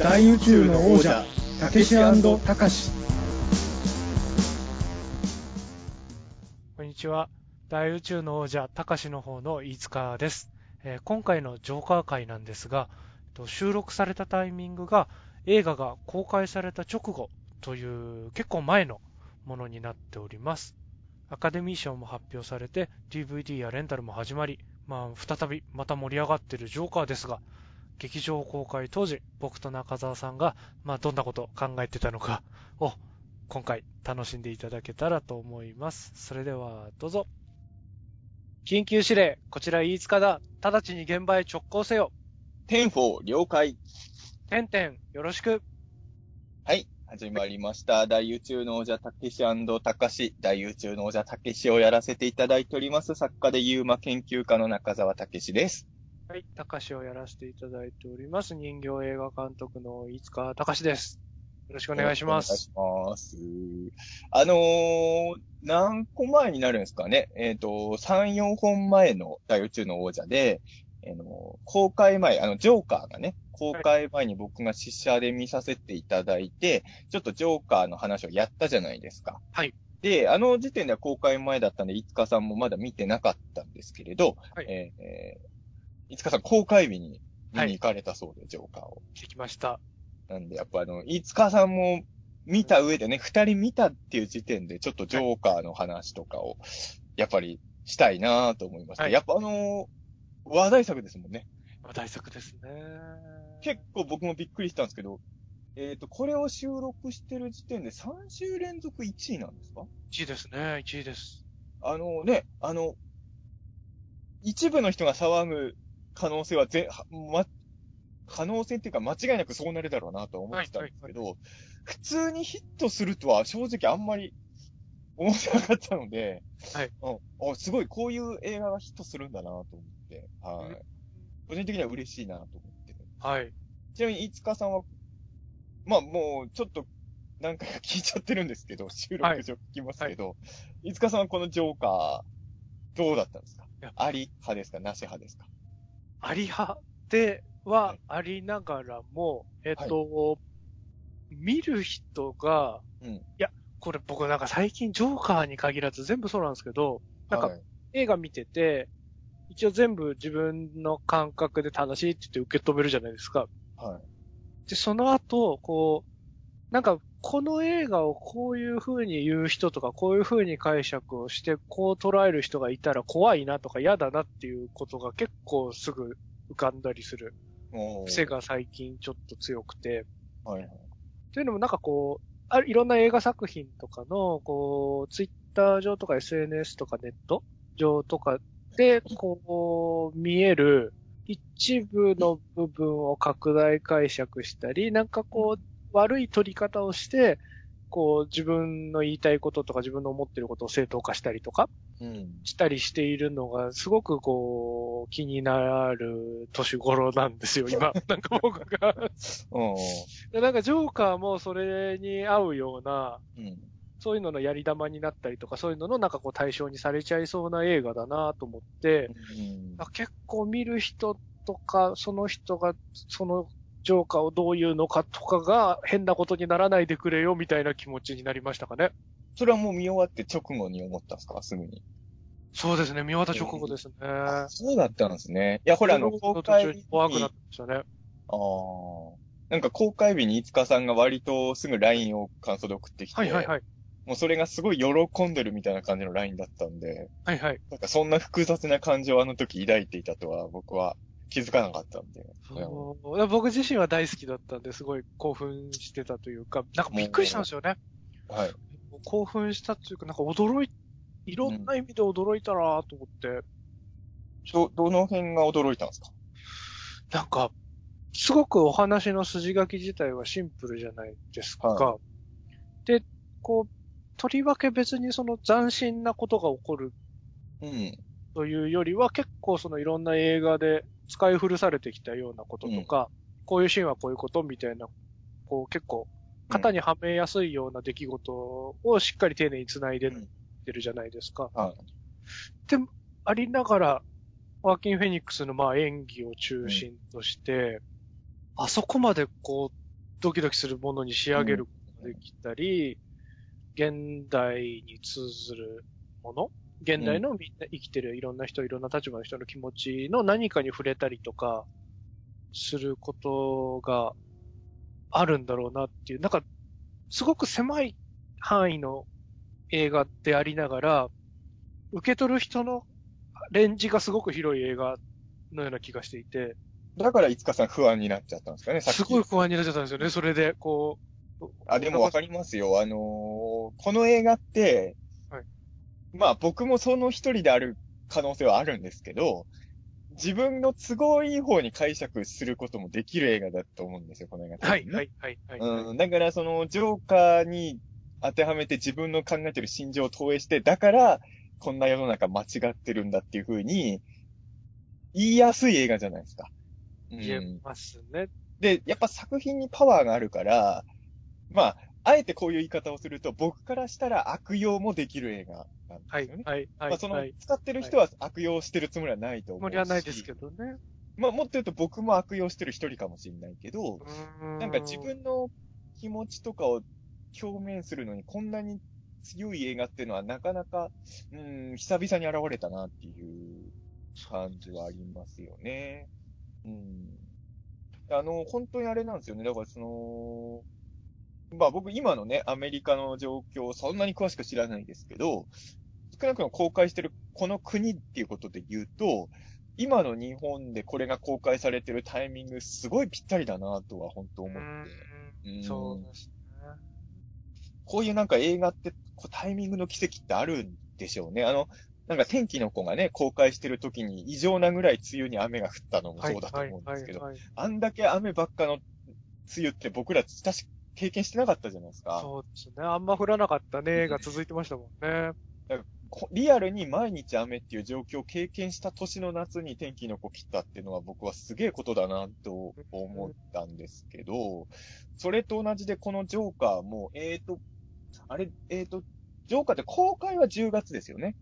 大宇宙の王者たけしたかしこんにちは。大宇宙の王者、たかしの方の飯塚です、えー今回のジョーカー会なんですが、収録されたタイミングが映画が公開された直後という結構前のものになっております。アカデミー賞も発表されて DVD やレンタルも始まり、まあ、再びまた盛り上がっているジョーカーですが、劇場公開当時、僕と中澤さんが、まあ、どんなことを考えてたのかを今回楽しんでいただけたらと思います。それではどうぞ。緊急指令、こちら飯塚だ。直ちに現場へ直行せよ。 ten-four 了解。てんてん、よろしく。はい。始まりました。大宇宙の王者たけしたかし。大宇宙の王者たけしをやらせていただいております。作家で UMA 研究家の中澤たけしです。はい、高しをやらせていただいております。人形映画監督の飯塚隆です。よろしくお願いします。お願いします。あのー、何個前になるんですかね。えっ、と、3、4本前の大宇宙の王者で、あの公開前、あの、ジョーカーがね、公開前に僕が試写で見させていただいて、ちょっとジョーカーの話をやったじゃないですか。はい。で、あの時点では公開前だったんで、いつかさんもまだ見てなかったんですけれど、はいえーえーいつかさん公開日に見に行かれたそうで、ジョーカーを。できました。なんで、やっぱあの、いつかさんも見た上でね、二人見たっていう時点で、ちょっとジョーカーの話とかを、やっぱりしたいなと思いました。はいやっぱあのー話題作ですもんね。話題作ですね。結構僕もびっくりしたんですけど、えっ、と、これを収録してる時点で3週連続1位なんですか？1位ですね、1位です。あのね、あの、一部の人が騒ぐ可能性はぜ、はま、可能性っていうか間違いなくそうなるだろうなとは思ってたんですけど、普通にヒットするとは正直あんまり思ってなかったので、はい。うん、あすごいこういう映画がヒットするんだなと思って、はい。個人的には嬉しいなと思って。はい。ちなみに、飯塚さんは、まあもうちょっと何回か聞いちゃってるんですけど、収録上聞きますけど、飯塚さんはこのジョーカー、どうだったんですか？あり派ですか？なし派ですか？あり派でははいありながらも、えっと、見る人が、うんいや、これ僕なんか最近ジョーカーに限らず全部そうなんですけど、なんかはい映画見てて、一応全部自分の感覚で正しいって言って受け止めるじゃないですか。はい。で、その後、こう、なんか、この映画をこういう風に言う人とか、こういう風に解釈をして、こう捉える人がいたら怖いなとか嫌だなっていうことが結構すぐ浮かんだりする癖。が最近ちょっと強くて。はいはい。というのもなんかこう、あいろんな映画作品とかの、こう、ツイッター上とか SNS とかネット上とかで、こう、見える一部の部分を拡大解釈したり、なんかこう、悪い取り方をして、こう、自分の言いたいこととか自分の思ってることを正当化したりとかうん。したりしているのが、すごくこう、気になる年頃なんですよ、今。なんか僕が。でなんかジョーカーもそれに合うような、うん。そういうののやり玉になったりとか、そういうののなんかこう対象にされちゃいそうな映画だなと思って、うん結構見る人とか、その人がそのジョーカーをどういうのかとかが変なことにならないでくれよみたいな気持ちになりましたかね。それはもう見終わって直後に思ったんですか？すぐに。そうですね、見終わった直後ですね。あそうだったんですね。いや、ほら、あの、公途開日中に怖くなってに、ましたね。ああ。なんか公開日に五日さんが割とすぐ LINE を感想で送ってきて、はいはいはい。もうそれがすごい喜んでるみたいな感じの LINE だったんで、はいはい。なんかそんな複雑な感情をあの時抱いていたとは僕は気づかなかったんで。そう僕自身は大好きだったんで、すごい興奮してたというか、なんかびっくりしたんですよね。はい。興奮したというか、なんか驚い、いろんな意味で驚いたなと思って、ど、どの辺が驚いたんですか？なんか、すごくお話の筋書き自体はシンプルじゃないですか。はで、こう、とりわけ別にその斬新なことが起こるうん。というよりは、結構そのいろんな映画で使い古されてきたようなこととか、こういうシーンはこういうことみたいな、こう結構、型にはめやすいような出来事をしっかり丁寧に繋いでってるじゃないですか。はい。で、ありながら、ワーキン・フェニックスのまあ演技を中心として、あそこまでこう、ドキドキするものに仕上げることができたり、現代に通ずるもの現代のみんな生きてるいろんな人、いろんな立場の人の気持ちの何かに触れたりとか、することがあるんだろうなっていう、なんか、すごく狭い範囲の映画でありながら、受け取る人のレンジがすごく広い映画のような気がしていて、だから、いつかさん不安になっちゃったんですかね、さっき。すごい不安になっちゃったんですよね、それで、こう。あ、でもわかりますよ。あのーこの映画って、はいまあ僕もその一人である可能性はあるんですけど、自分の都合いい方に解釈することもできる映画だと思うんですよ、この映画って、はい、はい、はい、はい。うん、だからそのジョーカーに当てはめて自分の考えてる心情を投影して、だからこんな世の中間違ってるんだっていう風に言いやすい映画じゃないですか。うん言えますね。で、やっぱ作品にパワーがあるから、まあ、あえてこういう言い方をすると、僕からしたら悪用もできる映画なんはいですよね。、はい、はい。まあ、そのはい、使ってる人は悪用してるつもりはないと思うし。つもりはないですけどね。まあ、もっと言うと僕も悪用してる一人かもしれないけど、ななんか自分の気持ちとかを表現するのにこんなに強い映画っていうのはなかなか、うん、久々に現れたなっていう感じはありますよね。うん。あの、本当にあれなんですよね。だからその、まあ僕今のね、アメリカの状況をそんなに詳しく知らないですけど、少なくとも公開してるこの国っていうことで言うと、今の日本でこれが公開されてるタイミングすごいぴったりだなとは本当思って。うんそうですね。こういうなんか映画ってこうタイミングの奇跡ってあるんでしょうね。あの、なんか天気の子がね、公開してる時に異常なぐらい梅雨に雨が降ったのもそうだと思うんですけど、あんだけ雨ばっかの梅雨って僕ら確か経験してなかったじゃないですか。そうですね。あんま降らなかったねが続いてましたもんね。こリアルに毎日雨っていう状況を経験した年の夏に天気の子来たっていうのは僕はすげえことだなと思ったんですけど、それと同じでこのジョーカーも、えーと、あれ、えーと、ジョーカーって公開は10月ですよね。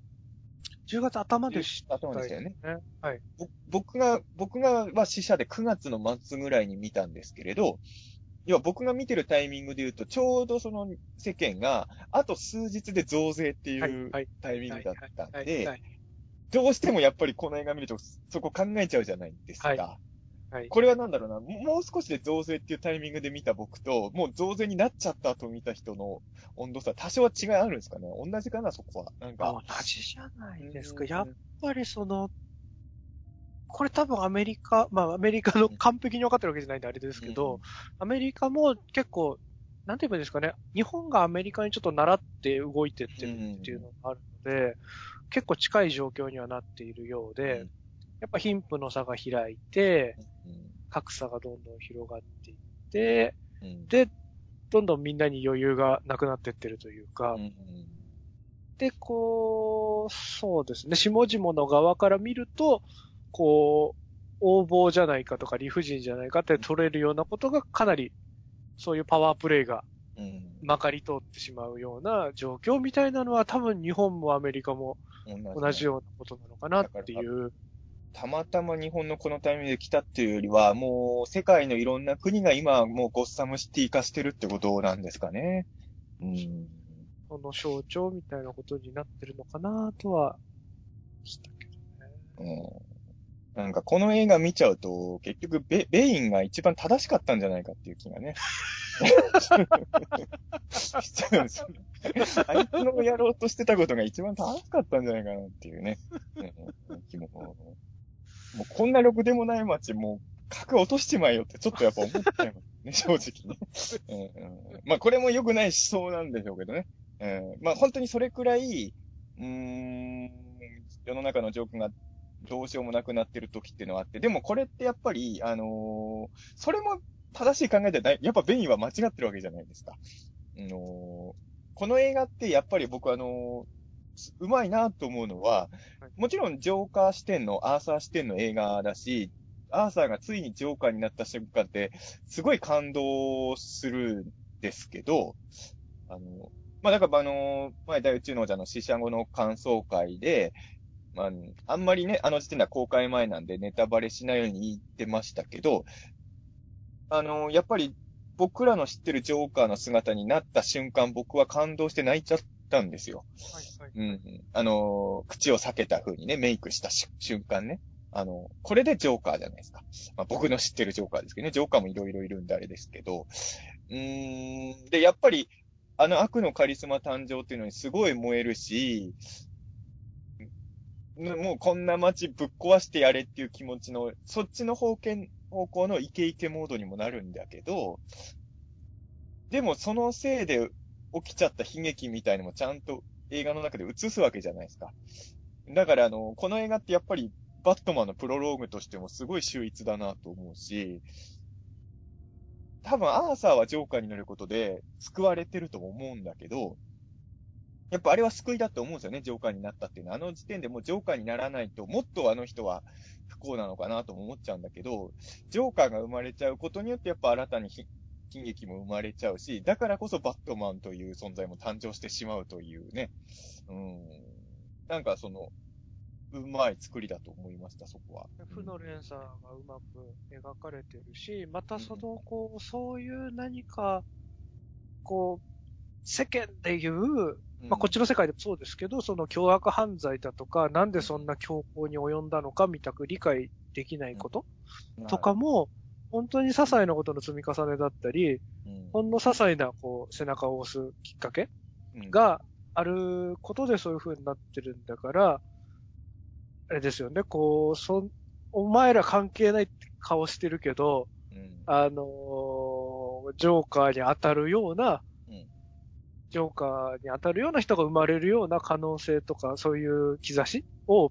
10月頭でした頭でしたよね。はい。ぼ僕が、僕がは死者で9月の末ぐらいに見たんですけれど、要は僕が見てるタイミングで言うと、ちょうどその世間が、あと数日で増税っていはいうはいタイミングだったんはい。では、い。どうしてもやっぱりこの映画見ると、そこ考えちゃうじゃないですか。はいはい。これはなんだろうな、ももう少しで増税っていうタイミングで見た僕と、もう増税になっちゃった後見た人の温度差、多少は違いあるんですかね同じかな、そこは。なんか。同じじゃないですか。うんやっぱりその、これ多分アメリカ、まあアメリカの完璧に分かってるわけじゃないんであれですけど、アメリカも結構、なんて言えばいいんですかね、日本がアメリカにちょっと習って動いてってるっていうのがあるので、結構近い状況にはなっているようで、うん。やっぱ貧富の差が開いて、うん。格差がどんどん広がっていって、うん。で、どんどんみんなに余裕がなくなってってるというか、うん。で、こう、そうですね、下々の側から見ると、こう、横暴じゃないかとか理不尽じゃないかって取れるようなことがかなり、そういうパワープレイがうんまかり通ってしまうような状況みたいなのは多分日本もアメリカも同じようなことなのかなっていう。たまたま日本のこのタイミングで来たっていうよりは、もう世界のいろんな国が今もうゴッサムシティ化してるってことなんですかね。うん。その象徴みたいなことになってるのかなとは、したけどね。うん。なんかこの映画見ちゃうと、結局ベ、ベインが一番正しかったんじゃないかっていう気がね。しちゃうんですよね。あいつのやろうとしてたことが一番正しかったんじゃないかなっていうね。ももうこんなろくでもない街、もう、格落としちまえよってちょっとやっぱ思っちゃいますね、正直ね。まあこれも良くない思想なんでしょうけどね。うんまあ本当にそれくらい、うーん、世の中のジョークがどうしようもなくなってる時っていうのはあって、でもこれってやっぱり、あのーそれも正しい考えではない、やっぱベインは間違ってるわけじゃないですか。あのーこの映画ってやっぱり僕あのーうまいなと思うのははい、もちろんジョーカー視点の、アーサー視点の映画だし、アーサーがついにジョーカーになった瞬間って、すごい感動するんですけど、あの、まあ、だからあの、前大宇宙の王者の死者後の感想会で、まあ、あんまりね、あの時点では公開前なんでネタバレしないように言ってましたけど、あの、やっぱり、僕らの知ってるジョーカーの姿になった瞬間、僕は感動して泣いちゃったんですよ。はいはい。うん。あのー口を避けた風にね、メイクしたし瞬間ね。あの、これでジョーカーじゃないですか。まあ、僕の知ってるジョーカーですけどね。ジョーカーもいろいろいるんであれですけど。うーん。で、やっぱり、あの悪のカリスマ誕生っていうのにすごい燃えるし、んもうこんな街ぶっ壊してやれっていう気持ちの、そっちの方向方向のイケイケモードにもなるんだけど、でもそのせいで起きちゃった悲劇みたいのもちゃんと映画の中で映すわけじゃないですか。だからあの、この映画ってやっぱりバットマンのプロローグとしてもすごい秀逸だなと思うし、多分アーサーはジョーカーになることで救われてると思うんだけど、やっぱあれは救いだと思うんですよね、ジョーカーになったっていうのは。あの時点でもうジョーカーにならないと、もっとあの人は不幸なのかなとも思っちゃうんだけど、ジョーカーが生まれちゃうことによってやっぱ新たに悲劇も生まれちゃうし、だからこそバットマンという存在も誕生してしまうというね。うん。なんかその、うまい作りだと思いました、そこは。負の連鎖がうまく描かれてるし、またその、こう、そういう何か、こう、世間で言う、まあ、こっちの世界でもそうですけど、その凶悪犯罪だとか、なんでそんな強行に及んだのかみたく理解できないこととかも、本当に些細なことの積み重ねだったり、うん、ほんの些細なこう背中を押すきっかけうん、があることでそういう風になってるんだから、あれですよね、こう、そん、お前ら関係ないって顔してるけど、うん、あのージョーカーに当たるような、うんジョーカーに当たるような人が生まれるような可能性とか、そういう兆しを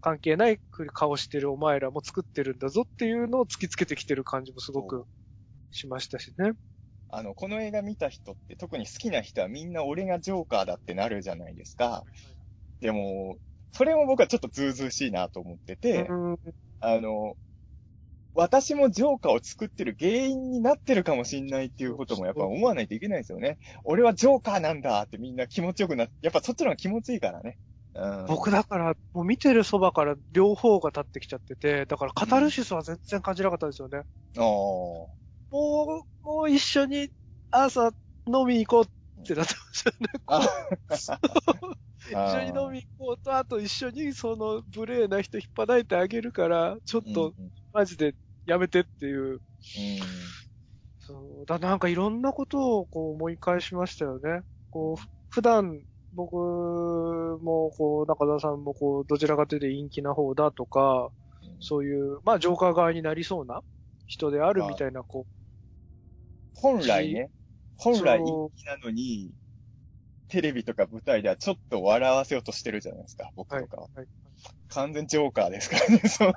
関係ない顔してるお前らも作ってるんだぞっていうのを突きつけてきてる感じもすごくしましたしね。あの、この映画見た人って、特に好きな人はみんな俺がジョーカーだってなるじゃないですか。でも、それも僕はちょっとズうずうしいなと思ってて、うんあの、私もジョーカーを作ってる原因になってるかもしんないっていうこともやっぱ思わないといけないですよね。俺はジョーカーなんだってみんな気持ちよくなって、やっぱそっちの方が気持ちいいからね。うん。僕だから、もう見てるそばから両方が立ってきちゃってて、だからカタルシスは全然感じなかったですよね。あもう、もう一緒に朝飲み行こうってなってましたね。あ。一緒に飲み行こうと、あと一緒にその無礼な人引っ張いてあげるから、ちょっとマジでやめてっていう。うんそうだなんかいろんなことをこう思い返しましたよね。こう、ふ普段僕もこう、中田さんもこう、どちらかというと陰気な方だとか、そういう、まあジョーカー側になりそうな人であるみたいな、こ本来ね、本来陰気なのに、テレビとか舞台ではちょっと笑わせようとしてるじゃないですか、僕とかは。う、はい、完全ジョーカーですからね、そう。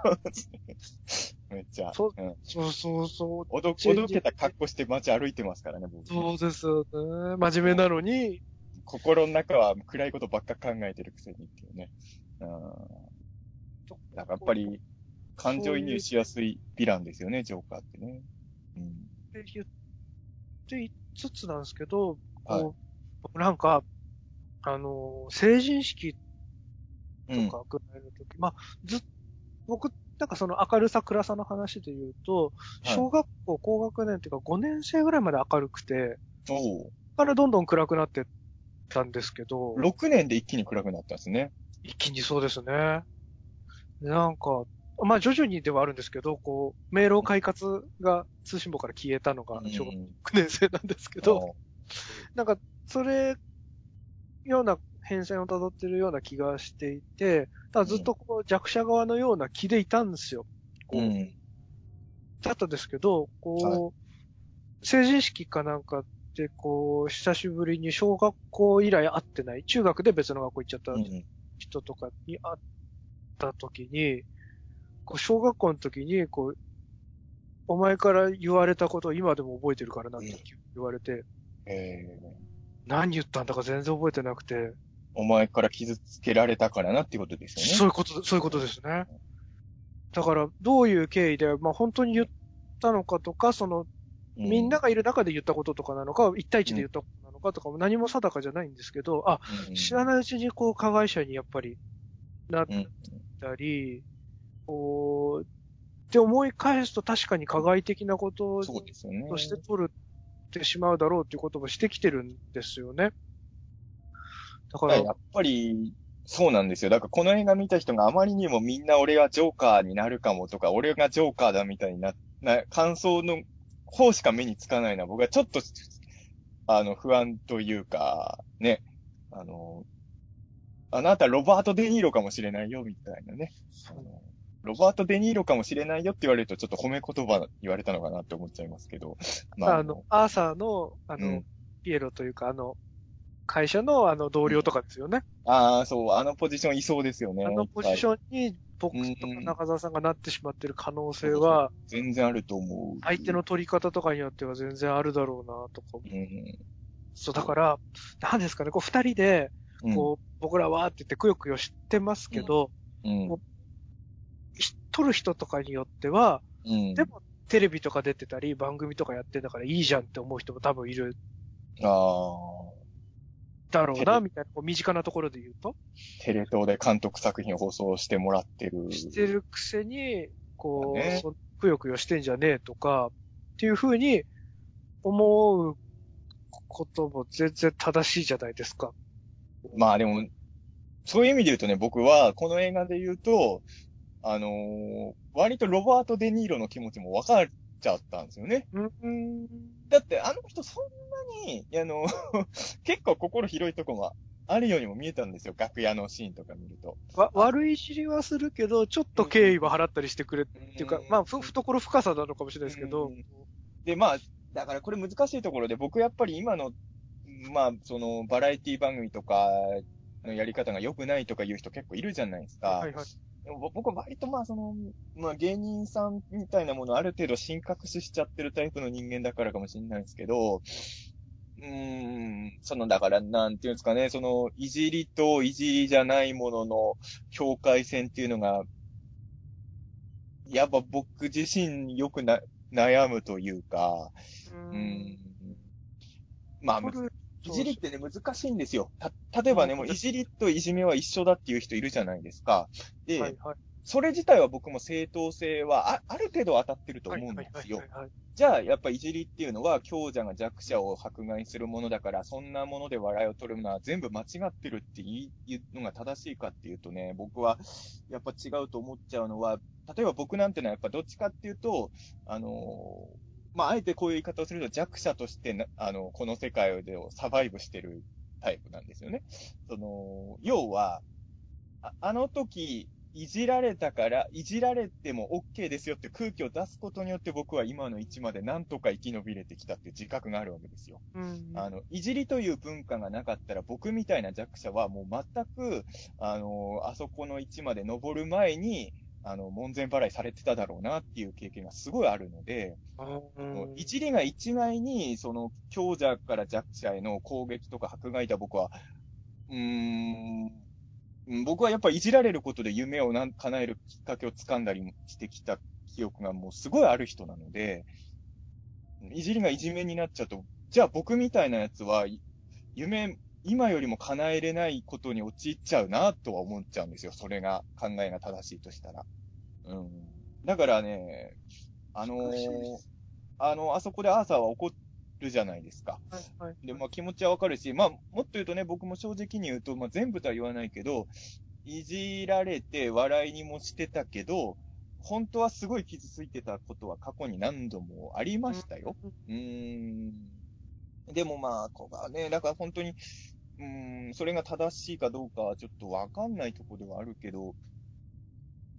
めっちゃ。そううん。そうそうそう、おど、おどけた格好して街歩いてますからね、僕。そうですよね。真面目なのに、心の中は暗いことばっか考えてるくせにっていうね。うん。だからやっぱり、感情移入しやすいヴィランですよね、ジョーカーってね。うん。って言っていつつなんですけど、はいこう、僕なんか、あの、成人式うん。とかぐらいの時、まあ、ずっ僕、なんかその明るさ暗さの話で言うと、はい小学校高学年っていうか5年生ぐらいまで明るくて、おからどんどん暗くなってったんですけど、6年で一気に暗くなったんですね。一気にそうですね。なんか、まあ徐々にではあるんですけど、こう、迷路快活が通信簿から消えたのが小学うん6年生なんですけど、なんか、それ、ような変遷を辿ってるような気がしていて、ただずっとこう弱者側のような気でいたんですよ。こう、うん。だったんですけど、こう、成人式かなんかで、こう、久しぶりに小学校以来会ってない、中学で別の学校行っちゃったうん。人とかに会った時に、こう小学校の時に、こう、お前から言われたことを今でも覚えてるからなって言われて、えー、何言ったんだか全然覚えてなくて、お前から傷つけられたからなっていうことですよね。そういうこと、そういうことですね。だから、どういう経緯で、まあ本当に言ったのかとか、その、うみんながいる中で言ったこととかなのか、一対一で言ったことなのかとかも何も定かじゃないんですけど、あ、うん知らないうちにこう加害者にやっぱりなっうん。たり、こう、って思い返すと確かに加害的なこと。として取るってしまうだろうっていうこともしてきてるんですよね。だから、やっぱり、そうなんですよ。だからこの映画見た人があまりにもみんな俺はジョーカーになるかもとか、俺がジョーカーだみたいな、な、感想の方しか目につかないのは僕はちょっと、あの、不安というか、ね、あの、あなたロバート・デ・ニーロかもしれないよ、みたいなね。あのロバート・デ・ニーロかもしれないよって言われるとちょっと褒め言葉言われたのかなって思っちゃいますけど。まあ、あの、アーサーの、あの、うんピエロというか、あの、会社のあの同僚とかですよね。ああ、そう、あのポジションいそうですよね。あのポジシン。ョンに僕とかうん中澤さんがなってしまってる可能性は、全然あると思う。相手の取り方とかによっては全然あるだろうなとか思う。うん。そう、だから、なんですかね、こう二人で、うん。こう、僕らはって言ってくよくよ知ってますけど、うん。し撮る人とかによっては、うん。でもテレビとか出てたり、番組とかやってんだからいいじゃんって思う人も多分いるああ。だろうな、みたいな、こう身近なところで言うと。テレ東で監督作品を放送してもらってる。してるくせに、こう、ねそくよくよしてんじゃねえとか、っていうふうに思うことも全然正しいじゃないですか。まあでも、そういう意味で言うとね、僕はこの映画で言うと、あのー割とロバート・デ・ニーロの気持ちも分かっちゃったんですよね。うん。だってあの人そんなに、あの、結構心広いとこもあるようにも見えたんですよ。楽屋のシーンとか見ると。わ、悪い知りはするけど、ちょっと敬意は払ったりしてくれっていうか、うんまあ、ふ、懐深さなのかもしれないですけどうん、で、まあ、だからこれ難しいところで、僕やっぱり今の、まあ、その、バラエティ番組とかのやり方が良くないとか言う人結構いるじゃないですか。はいはい。でも僕は割とまあその、まあ芸人さんみたいなものをある程度神隠ししちゃってるタイプの人間だからかもしれないですけど、うーん、そのだからなんていうんですかね、そのいじりといじりじゃないものの境界線っていうのが、やっぱ僕自身よくな悩むというか、うん。まあ、いじりってね、難しいんですよ。た、例えばね、うんもういじりといじめは一緒だっていう人いるじゃないですか。で、はいはい。それ自体は僕も正当性はあある程度当たってると思うんですよじゃあ、やっぱいじりっていうのは強者が弱者を迫害するものだから、そんなもので笑いを取るのは全部間違ってるって言うのが正しいかっていうとね、僕はやっぱ違うと思っちゃうのは、例えば僕なんてのはやっぱどっちかっていうと、あのーまあ、あえてこういう言い方をすると弱者としてな、あの、この世界でをサバイブしてるタイプなんですよね。その、要は、ああの時、いじられたから、いじられても OK ですよって空気を出すことによって僕は今の位置までなんとか生き延びれてきたっていう自覚があるわけですよ。うん。あの、いじりという文化がなかったら僕みたいな弱者はもう全く、あの、あそこの位置まで登る前に、あの、門前払いされてただろうなっていう経験がすごいあるので、うんいじりが一概に、その、強者から弱者への攻撃とか迫害だ僕は、うーん、うん僕はやっぱいじられることで夢をなん叶えるきっかけをつかんだりしてきた記憶がもうすごいある人なので、いじりがいじめになっちゃうと、じゃあ僕みたいなやつは、い夢、今よりも叶えれないことに陥っちゃうなとは思っちゃうんですよ。それが、考えが正しいとしたら。うん。だからね、あのあの、あそこでアーサーは怒るじゃないですか。はいはい。で、まあ気持ちはわかるし、まあもっと言うとね、僕も正直に言うと、まあ全部とは言わないけど、いじられて笑いにもしてたけど、本当はすごい傷ついてたことは過去に何度もありましたよ。うーん。でもまあ、ここがね、だから本当に、うーん、それが正しいかどうかはちょっとわかんないところではあるけど、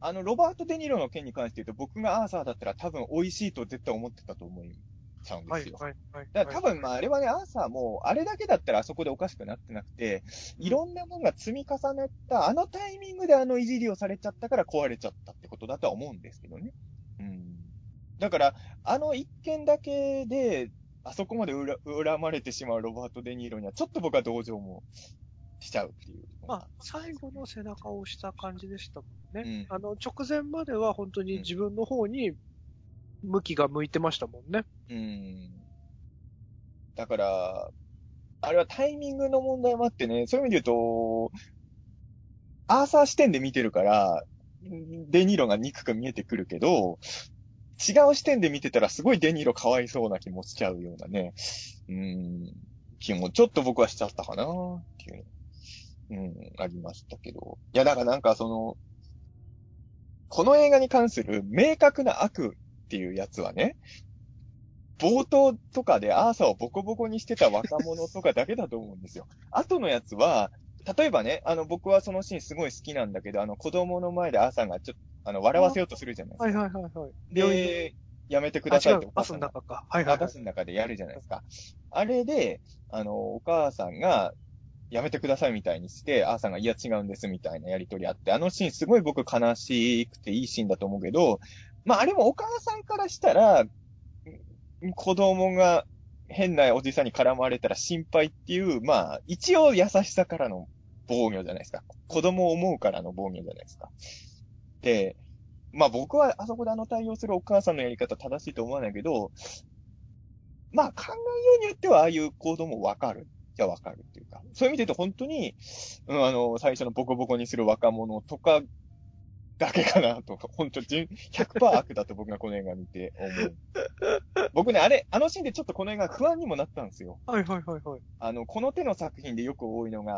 あの、ロバート・デ・ニーロの件に関して言うと、僕がアーサーだったら多分美味しいと絶対思ってたと思いちゃうんですよ。はいはいはい。だから多分、まあ、あれはね、アーサーも、あれだけだったらあそこでおかしくなってなくて、いろんなものが積み重ねた、あのタイミングであのいじりをされちゃったから壊れちゃったってことだとは思うんですけどね。うん。だから、あの一件だけで、あそこまで恨恨まれてしまうロバート・デ・ニーロには、ちょっと僕は同情もしちゃうっていう。まあ、最後の背中を押した感じでしたもんね。うんあの、直前までは本当に自分の方に向きが向いてましたもんね。うん。だから、あれはタイミングの問題もあってね、そういう意味で言うと、アーサー視点で見てるから、デニーロが憎く見えてくるけど、違う視点で見てたらすごいデニーロかわいそうな気もしちゃうようなね、うん、気もちょっと僕はしちゃったかなっていう、うん、ありましたけど。いや、だからなんかその、この映画に関する明確な悪っていうやつはね、冒頭とかでアーサーをボコボコにしてた若者とかだけだと思うんですよ。後のやつは、例えばね、あの、僕はそのシーンすごい好きなんだけど、あの、子供の前でアーサーがちょっと、あの、笑わせようとするじゃないですか。はいはいはいはい。で、やめてくださいってバスの中か。はいはい、はい、バスの中でやるじゃないですか。あれで、あの、お母さんが、やめてくださいみたいにして、アーサーが、いや違うんですみたいなやりとりあって、あのシーンすごい僕悲しくていいシーンだと思うけど、まああれもお母さんからしたら、子供が変なおじさんに絡まれたら心配っていう、まあ一応優しさからの防御じゃないですか。子供を思うからの防御じゃないですか。で、まあ僕はあそこであの対応するお母さんのやり方正しいと思わないけど、まあ考えようによってはああいう行動もわかる。じゃわかるっていうか。そういう意味で言うと本当に、うん、あの、最初のボコボコにする若者とかだけかなと、本当100%悪だと僕がこの映画見て思う。僕ね、あれ、あのシーンでちょっとこの映画不安にもなったんですよ。はいはいはいはい。あの、この手の作品でよく多いのが、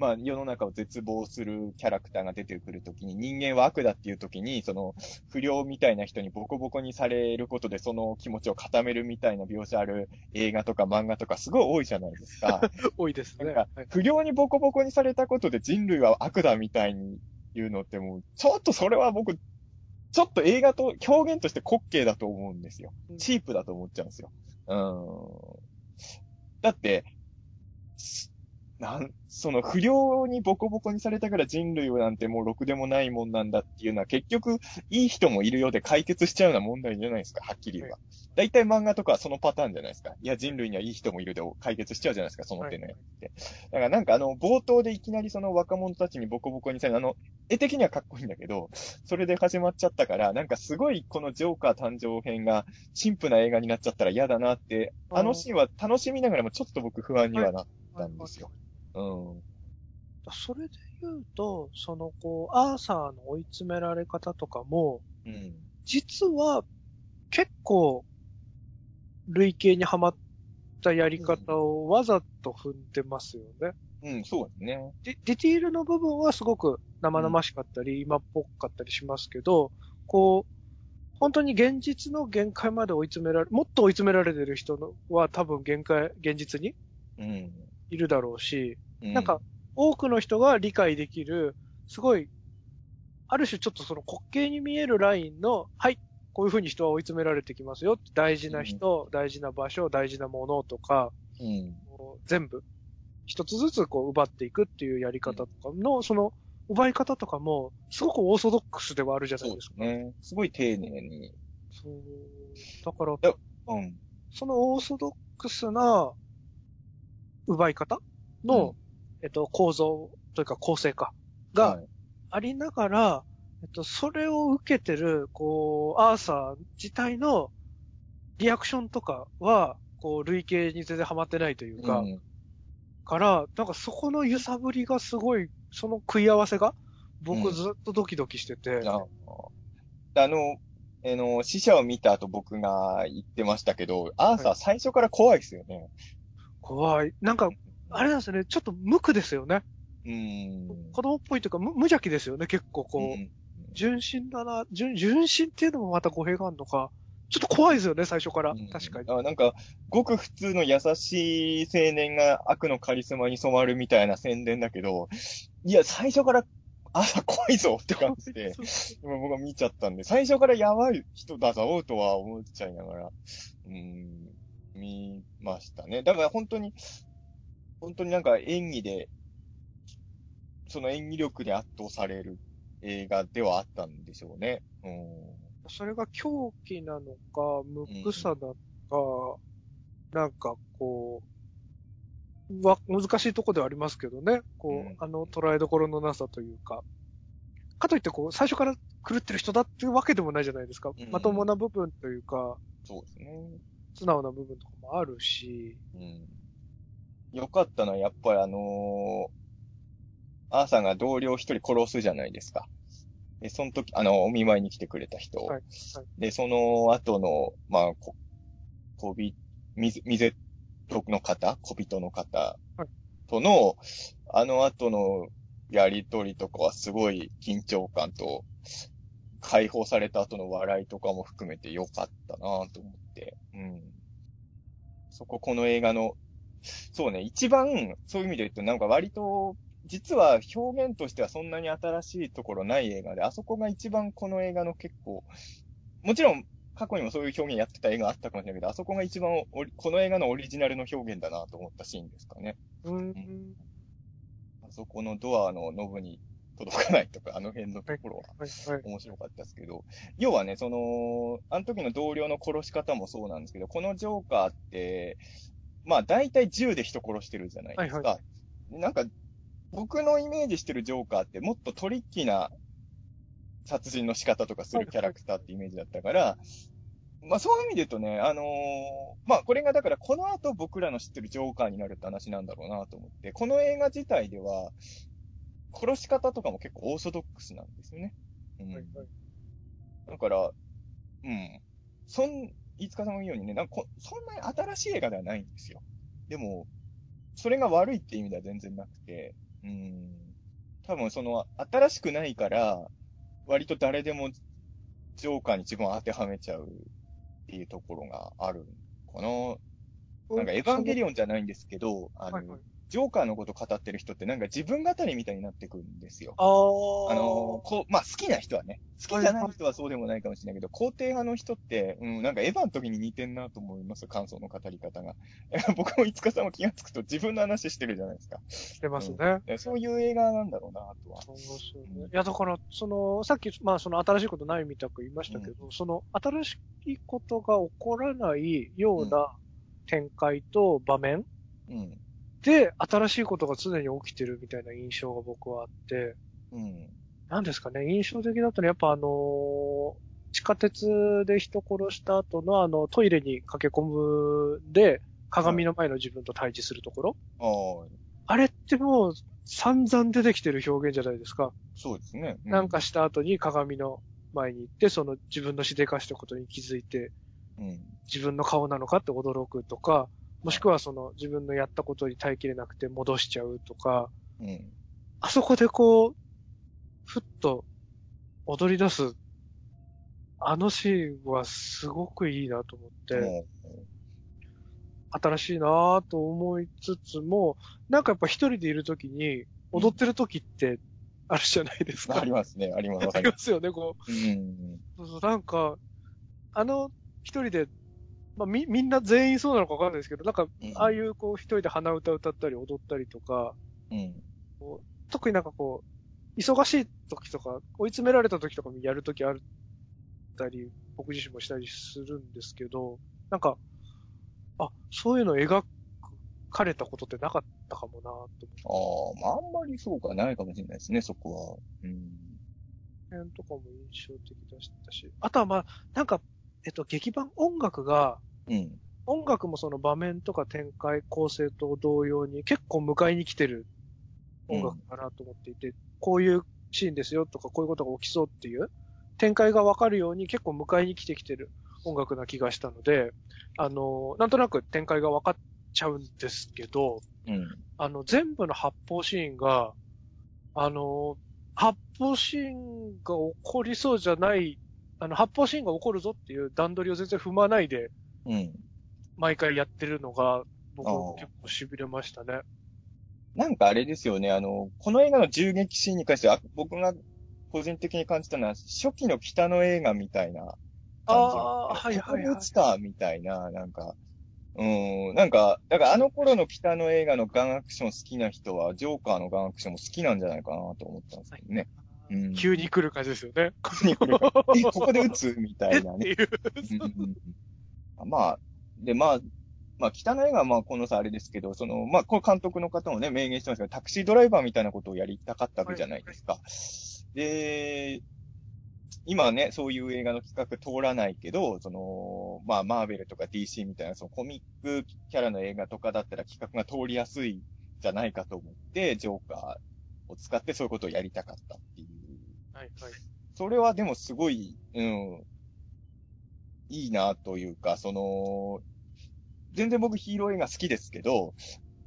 まあ、世の中を絶望するキャラクターが出てくるときに、人間は悪だっていうときに、その、不良みたいな人にボコボコにされることで、その気持ちを固めるみたいな描写ある映画とか漫画とかすごい多いじゃないですか。多いですね。なんか、不良にボコボコにされたことで人類は悪だみたいに言うのってもう、ちょっとそれは僕、ちょっと映画と表現として滑稽だと思うんですよ。チープだと思っちゃうんですよ。うん。だって、なん、その不良にボコボコにされたから人類なんてもうろくでもないもんなんだっていうのは結局いい人もいるようで解決しちゃうような問題じゃないですか、はっきり言えば。大体漫画とかはそのパターンじゃないですか。いや人類にはいい人もいるで解決しちゃうじゃないですか、その手のやつって。だからなんかあの冒頭でいきなりその若者たちにボコボコにされる、あの、絵的にはかっこいいんだけど、それで始まっちゃったから、なんかすごいこのジョーカー誕生編が陳腐な映画になっちゃったら嫌だなって、あのシーンは楽しみながらもちょっと僕不安にはなったんですよ。うん。それで言うと、そのこう、アーサーの追い詰められ方とかも、うん、実は結構、類型にはまったやり方をわざと踏んでますよね。うん、そうですね。デディティールの部分はすごく生々しかったり、うん、今っぽかったりしますけど、こう、本当に現実の限界まで追い詰められ、もっと追い詰められてる人のは多分限界、現実にいるだろうし、うん、なんか、多くの人が理解できる、すごい、ある種ちょっとその滑稽に見えるラインの、はい、こういうふうに人は追い詰められてきますよ。大事な人、うん、大事な場所、大事なものとか、うん、全部、一つずつこう奪っていくっていうやり方とかの、うん、その、奪い方とかも、すごくオーソドックスではあるじゃないですか。そうですね。すごい丁寧に。そう。だから、うん。そのオーソドックスな奪い方？の、えっと、構造というか構成化がありながら、はい、えっと、それを受けてる、こう、アーサー自体のリアクションとかは、こう、類型に全然ハマってないというか、うん、から、なんかそこの揺さぶりがすごい、その食い合わせが、僕ずっとドキドキしてて。うん、ああの、あの、死者を見た後僕が言ってましたけど、アーサー最初から怖いですよね。はい、怖い。なんか、あれなんですよね、ちょっと無垢ですよね。うん。子供っぽいというか、無無邪気ですよね、結構こう。うん、純真だな、純、純真っていうのもまた語弊があるのか。ちょっと怖いですよね、最初から。うん、確かに。あなんか、ごく普通の優しい青年が悪のカリスマに染まるみたいな宣伝だけど、いや、最初から、あ、怖いぞって感じで、今僕は見ちゃったんで、最初からやばい人だぞとは思っちゃいながら、うん、見ましたね。だから本当に、本当になんか演技で、その演技力に圧倒される映画ではあったんでしょうね。うん。それが狂気なのか、無垢さなのか、うん、なんかこう、わ、難しいとこではありますけどね。こう、うん、あの捉えどころのなさというか。かといってこう、最初から狂ってる人だっていうわけでもないじゃないですか。うん、まともな部分というか、そうですね。素直な部分とかもあるし、うん。良かったのは、やっぱりあのー、アーサーが同僚一人殺すじゃないですか。で、その時、あの、お見舞いに来てくれた人。はいはいで、その後の、まあ、こ、こび、みぜ、みぜとの方、小人の方はいとの、あの後のやりとりとかはすごい緊張感と、解放された後の笑いとかも含めて良かったなぁと思って。うん。そこ、この映画の、そうね、一番、そういう意味で言うと、なんか割と、実は表現としてはそんなに新しいところない映画で、あそこが一番この映画の結構、もちろん過去にもそういう表現やってた映画あったかもしれないけど、あそこが一番この映画のオリジナルの表現だなと思ったシーンですかね。うーん。あそこのドアのノブに届かないとか、あの辺のところははいはい。面白かったですけど、要はね、その、あの時の同僚の殺し方もそうなんですけど、このジョーカーって、まあ大体銃で人殺してるじゃないですか。はいなんか、僕のイメージしてるジョーカーってもっとトリッキーな殺人の仕方とかするキャラクターってイメージだったから、まあそういう意味で言うとね、あのーまあこれがだからこの後僕らの知ってるジョーカーになるって話なんだろうなと思って、この映画自体では、殺し方とかも結構オーソドックスなんですよね。うんはいはいだから、うん。そん、飯塚さんも言うようにね、なんかこそんなに新しい映画ではないんですよ。でも、それが悪いって意味では全然なくて、うん。多分その、新しくないから、割と誰でもジョーカーに自分を当てはめちゃうっていうところがあるかな。なんかエヴァンゲリオンじゃないんですけど、あの、はいはいジョーカーのこと語ってる人ってなんか自分語りみたいになってくるんですよ。あーあの、こう、まあ、好きな人はね、好きじゃない人はそうでもないかもしれないけど、肯定派の人って、うん、なんかエヴァの時に似てんなと思います、感想の語り方が。僕も五日さんも気がつくと自分の話してるじゃないですか。出ますね。えそういう映画なんだろうな、とは。そうそううんね。いや、だから、その、さっき、まあ、その新しいことないみたく言いましたけど、その、新しいことが起こらないような展開と場面うん。で、新しいことが常に起きてるみたいな印象が僕はあって、うん。なんですかね、印象的だったのは、やっぱあのー地下鉄で人殺した後のあの、トイレに駆け込むで、鏡の前の自分と対峙するところ、ああ、あれってもう散々出てきてる表現じゃないですか。そうですね。うなんか、した後に鏡の前に行って、その自分のしでかしたことに気づいて、うん。自分の顔なのかって驚くとか、もしくはその自分のやったことに耐えきれなくて戻しちゃうとか、うん。あそこでこう、ふっと踊り出す、あのシーンはすごくいいなと思って、も新しいなぁと思いつつも、なんかやっぱ一人でいるときに、踊ってるときってあるじゃないですう、か。ありますね、あります。わあかりま。すよね、こう。うん。そうそう、なんか、あの一人で、まあ、み、みんな全員そうなのかわかんないですけど、なんか、うんああいうこう一人で鼻歌歌ったり踊ったりとか、うん。特になんかこう、忙しい時とか、追い詰められた時とかにやる時あったり、僕自身もしたりするんですけど、なんか、あ、そういうの描かれたことってなかったかもなと思って。ああ、まあ、あんまりそうかないかもしれないですね、そこは。うん。辺とかも印象的でしたし、あとはまあ、なんか、えっと、劇版音楽が、うん。音楽もその場面とか展開、構成と同様に結構迎えに来てる音楽かなと思っていて、こういうシーンですよとか、こういうことが起きそうっていう展開がわかるように結構迎えに来てきてる音楽な気がしたので、あの、なんとなく展開が分かっちゃうんですけど、うん。あの、全部の発砲シーンが、あの、発砲シーンが起こりそうじゃない、あの、発砲シーンが起こるぞっていう段取りを全然踏まないで、うん。毎回やってるのが、僕結構痺れましたね。なんかあれですよね、あの、この映画の銃撃シーンに関しては、あ僕が個人的に感じたのは、初期の北の映画みたいな感じ。あーはいはいはいここで撃つか、みたいな、なんか、うーん、なんか、だからあの頃の北の映画のガンアクション好きな人は、ジョーカーのガンアクションも好きなんじゃないかなと思ったんですけどね。うん急に来る感じですよね。に来るからえ、ここで撃つ？みたいなね。っていう。うんまあ、で、まあ、まあ、北の映画はまあ、このさ、あれですけど、その、まあ、これ監督の方もね、明言してますけど、タクシードライバーみたいなことをやりたかったわけじゃないですか。で、今ね、そういう映画の企画通らないけど、その、まあ、マーベルとか DC みたいな、そのコミックキャラの映画とかだったら企画が通りやすいんじゃないかと思って、ジョーカーを使ってそういうことをやりたかったっていう。はいはい。それはでもすごい、うん、いいなというか、その、全然僕ヒーロー映画好きですけど、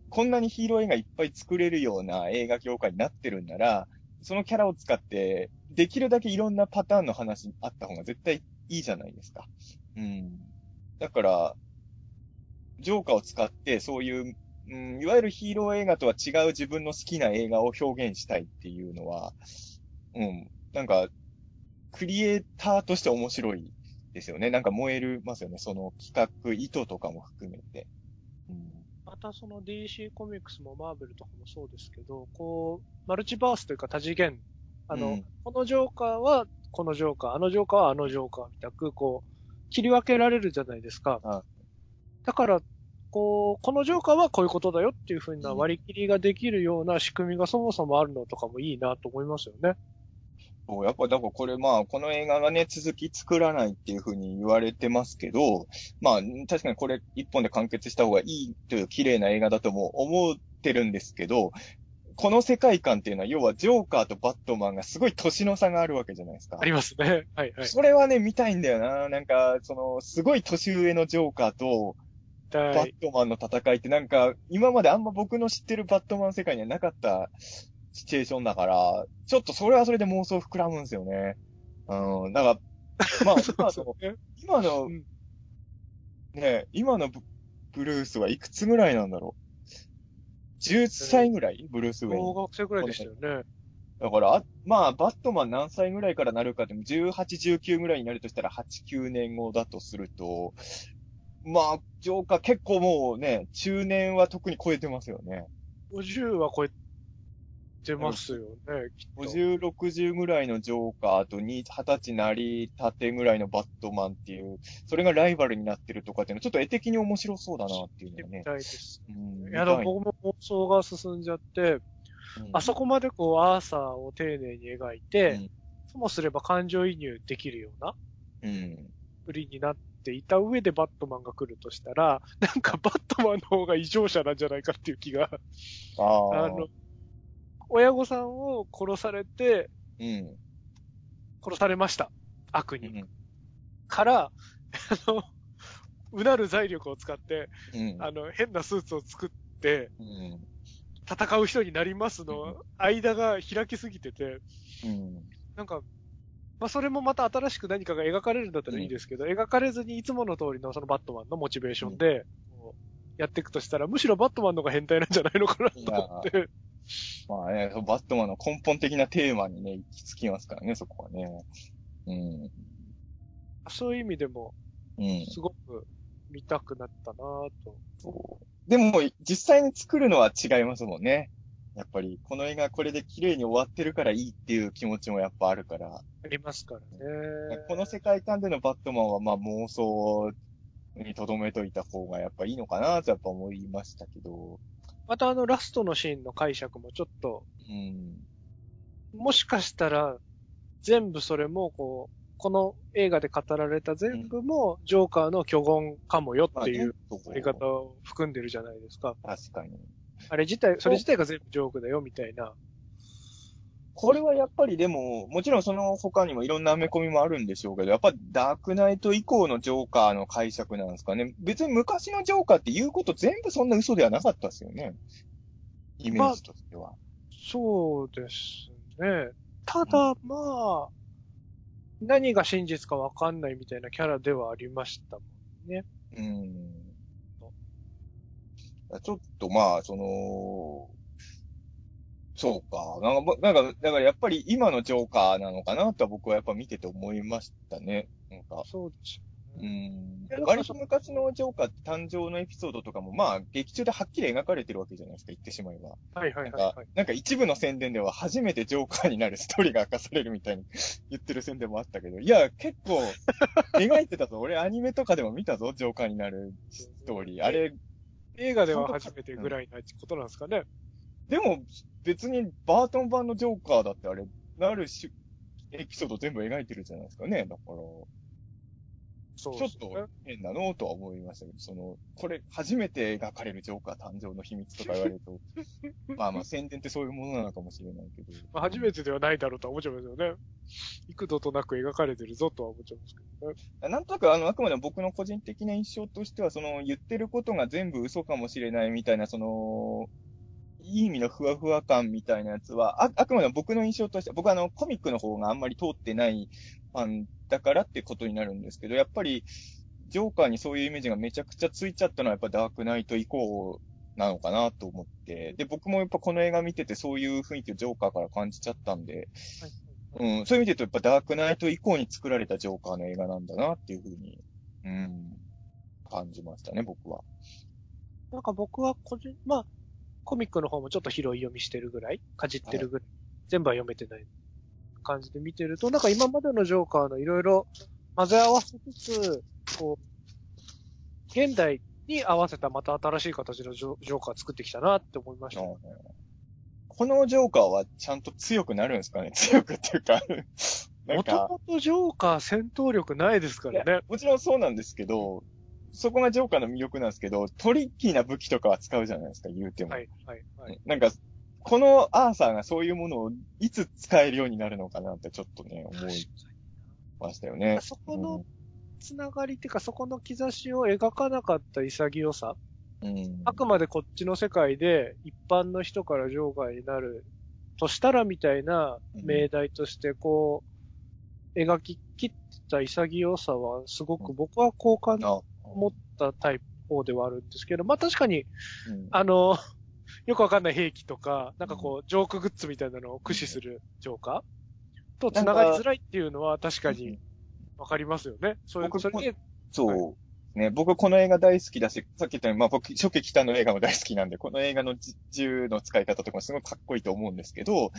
こんなにヒーロー映画いっぱい作れるような映画業界になってるんなら、そのキャラを使って、できるだけいろんなパターンの話あった方が絶対いいじゃないですか。うん。だから、ジョーカーを使って、そういう、うん、いわゆるヒーロー映画とは違う自分の好きな映画を表現したいっていうのは、うん、なんか、クリエイターとして面白いですよね。なんか燃えるますよね。その企画、意図とかも含めて。うん、またその DC コミックスもマーベルとかもそうですけど、こう、マルチバースというか多次元、あの、うんこのジョーカーはこのジョーカー、あのジョーカーはあのジョーカーみたく、こう、切り分けられるじゃないですか。あだから、こう、このジョーカーはこういうことだよっていうふうな割り切りができるような仕組みがそもそもあるのとかもいいなと思いますよね。そう、やっぱ、だからこれまあ、この映画がね、続き作らないっていうふうに言われてますけど、まあ、確かにこれ一本で完結した方がいいという綺麗な映画だとも思ってるんですけど、この世界観っていうのは、要はジョーカーとバットマンがすごい年の差があるわけじゃないですか。ありますね。はいはい。それはね、見たいんだよな。なんか、その、すごい年上のジョーカーと、バはいットマンの戦いってなんか、今まであんま僕の知ってるバットマン世界にはなかったシチュエーションだから、ちょっとそれはそれで妄想膨らむんですよね。うん、だから、まあ、今の、ね今のうん、ね、今のブブルースはいくつぐらいなんだろう？10歳ぐらい？ブルースウェイン。小学生くらいでしたよね。だから、あまあ、バットマン何歳ぐらいからなるかでも、18、19ぐらいになるとしたら、8、9年後だとすると、まあ、ジョーカー結構もうね、中年は特に超えてますよね。50は超えてますよね、きっと。50、60ぐらいのジョーカーとに20歳なりたてぐらいのバットマンっていう、それがライバルになってるとかっていうのは、ちょっと絵的に面白そうだなっていうのがね。みたいです。うんいや、でも僕も妄想が進んじゃって、あそこまでこう、アーサーを丁寧に描いて、うんともすれば感情移入できるようなうん。売りになっていた上でバットマンが来るとしたら、なんかバットマンの方が異常者なんじゃないかっていう気が、ああ。あの、親御さんを殺されて、うん。殺されました。悪に。うん。から、あの、うなる財力を使って、うん。あの、変なスーツを作って、うん。戦う人になりますの、間が開きすぎてて、うん。なんか、まあ、それもまた新しく何かが描かれるんだったらいいですけど、描かれずにいつもの通りのそのバットマンのモチベーションで、やっていくとしたら、むしろバットマンの方が変態なんじゃないのかなと思って、まあね、バットマンの根本的なテーマにね、行き着きますからね、そこはね。うん。そういう意味でも、うん。すごく見たくなったなぁと。そう。でも、実際に作るのは違いますもんね。やっぱり、この映画これで綺麗に終わってるからいいっていう気持ちもやっぱあるから。ありますからね。この世界観でのバットマンはまあ妄想に留めといた方がやっぱいいのかなとやっぱ思いましたけど。またあのラストのシーンの解釈もちょっと、うん。もしかしたら、全部それも、こう、この映画で語られた全部も、ジョーカーの虚言かもよっていうまあねやり方を含んでるじゃないですか。確かに。あれ自体、それ自体が全部ジョークだよみたいな。これはやっぱりでも、もちろんその他にもいろんなアメコミもあるんでしょうけど、やっぱダークナイト以降のジョーカーの解釈なんですかね。別に昔のジョーカーって言うこと全部そんな嘘ではなかったですよね。イメージとしては。そうですね。ただ、まあ、何が真実かわかんないみたいなキャラではありましたもんね。うん。ちょっとまあ、その、そうか。なんか、なんか、だからやっぱり今のジョーカーなのかなとは僕はやっぱ見てて思いましたね。なんか、そうですう。ん。割と昔のジョーカーって誕生のエピソードとかもまあ、劇中ではっきり描かれてるわけじゃないですか、言ってしまえば。はいはいなんかはいはい。、なんか一部の宣伝では初めてジョーカーになるストーリーが明かされるみたいに 言ってる宣伝もあったけど、いや、結構描いてたぞ。俺アニメとかでも見たぞ、ジョーカーになるストーリー。あれ、映画では初めてぐらいなことなんですかね。でも別にバートン版のジョーカーだってあれ、なるし、エピソード全部描いてるじゃないですかね。だから、そうちょっと変なのとは思いましたけど、その、これ、初めて描かれるジョーカー誕生の秘密とか言われると、まあまあ宣伝ってそういうものなのかもしれないけど。まあ、初めてではないだろうとは思っちゃいますよね。幾度となく描かれてるぞとは思っちゃいますけどね。なんとなく、あの、あくまでも僕の個人的な印象としては、その、言ってることが全部嘘かもしれないみたいな、その、いい意味のふわふわ感みたいなやつは、あ、あくまでも僕の印象としては、僕はあの、コミックの方があんまり通ってないファンだからってことになるんですけど、やっぱり、ジョーカーにそういうイメージがめちゃくちゃついちゃったのはやっぱダークナイト以降なのかなと思って、で、僕もやっぱこの映画見ててそういう雰囲気をジョーカーから感じちゃったんで、はいうん、そういう意味で言うとやっぱダークナイト以降に作られたジョーカーの映画なんだなっていうふうに、うん、感じましたね、僕は。なんか僕は個人、まあ、コミックの方もちょっと拾い読みしてるぐらい、かじってるぐらい、全部は読めてない感じで見てると、なんか今までのジョーカーのいろいろ混ぜ合わせつつ、こう、現代に合わせたまた新しい形のジョジョーカー作ってきたなって思いました。うんこのジョーカーはちゃんと強くなるんですかね？強くっていうか、もとか、もとジョーカー戦闘力ないですからね。もちろんそうなんですけど、そこがジョーカーの魅力なんですけど、トリッキーな武器とかは使うじゃないですか、言うても。はい、はい、はい。なんか、このアーサーがそういうものをいつ使えるようになるのかなってちょっとね、思いましたよね。そこのつながりっていうか、そこの兆しを描かなかった潔さ。うん、あくまでこっちの世界で一般の人からジョーカーになるとしたらみたいな命題としてこう、描き切った潔さはすごく僕は好感あ、持ったタイプ方ではあるんですけど、まあ確かに、うんあの、よくわかんない兵器とか、なんかこう、ジョークグッズみたいなのを駆使するジョーカーと繋がりづらいっていうのは確かにわかりますよね。そういう、僕それで、そう。ね、僕この映画大好きだし、さっき言ったように、まあ僕、初期北の映画も大好きなんで、この映画のじ銃の使い方とかもすごいかっこいいと思うんですけど、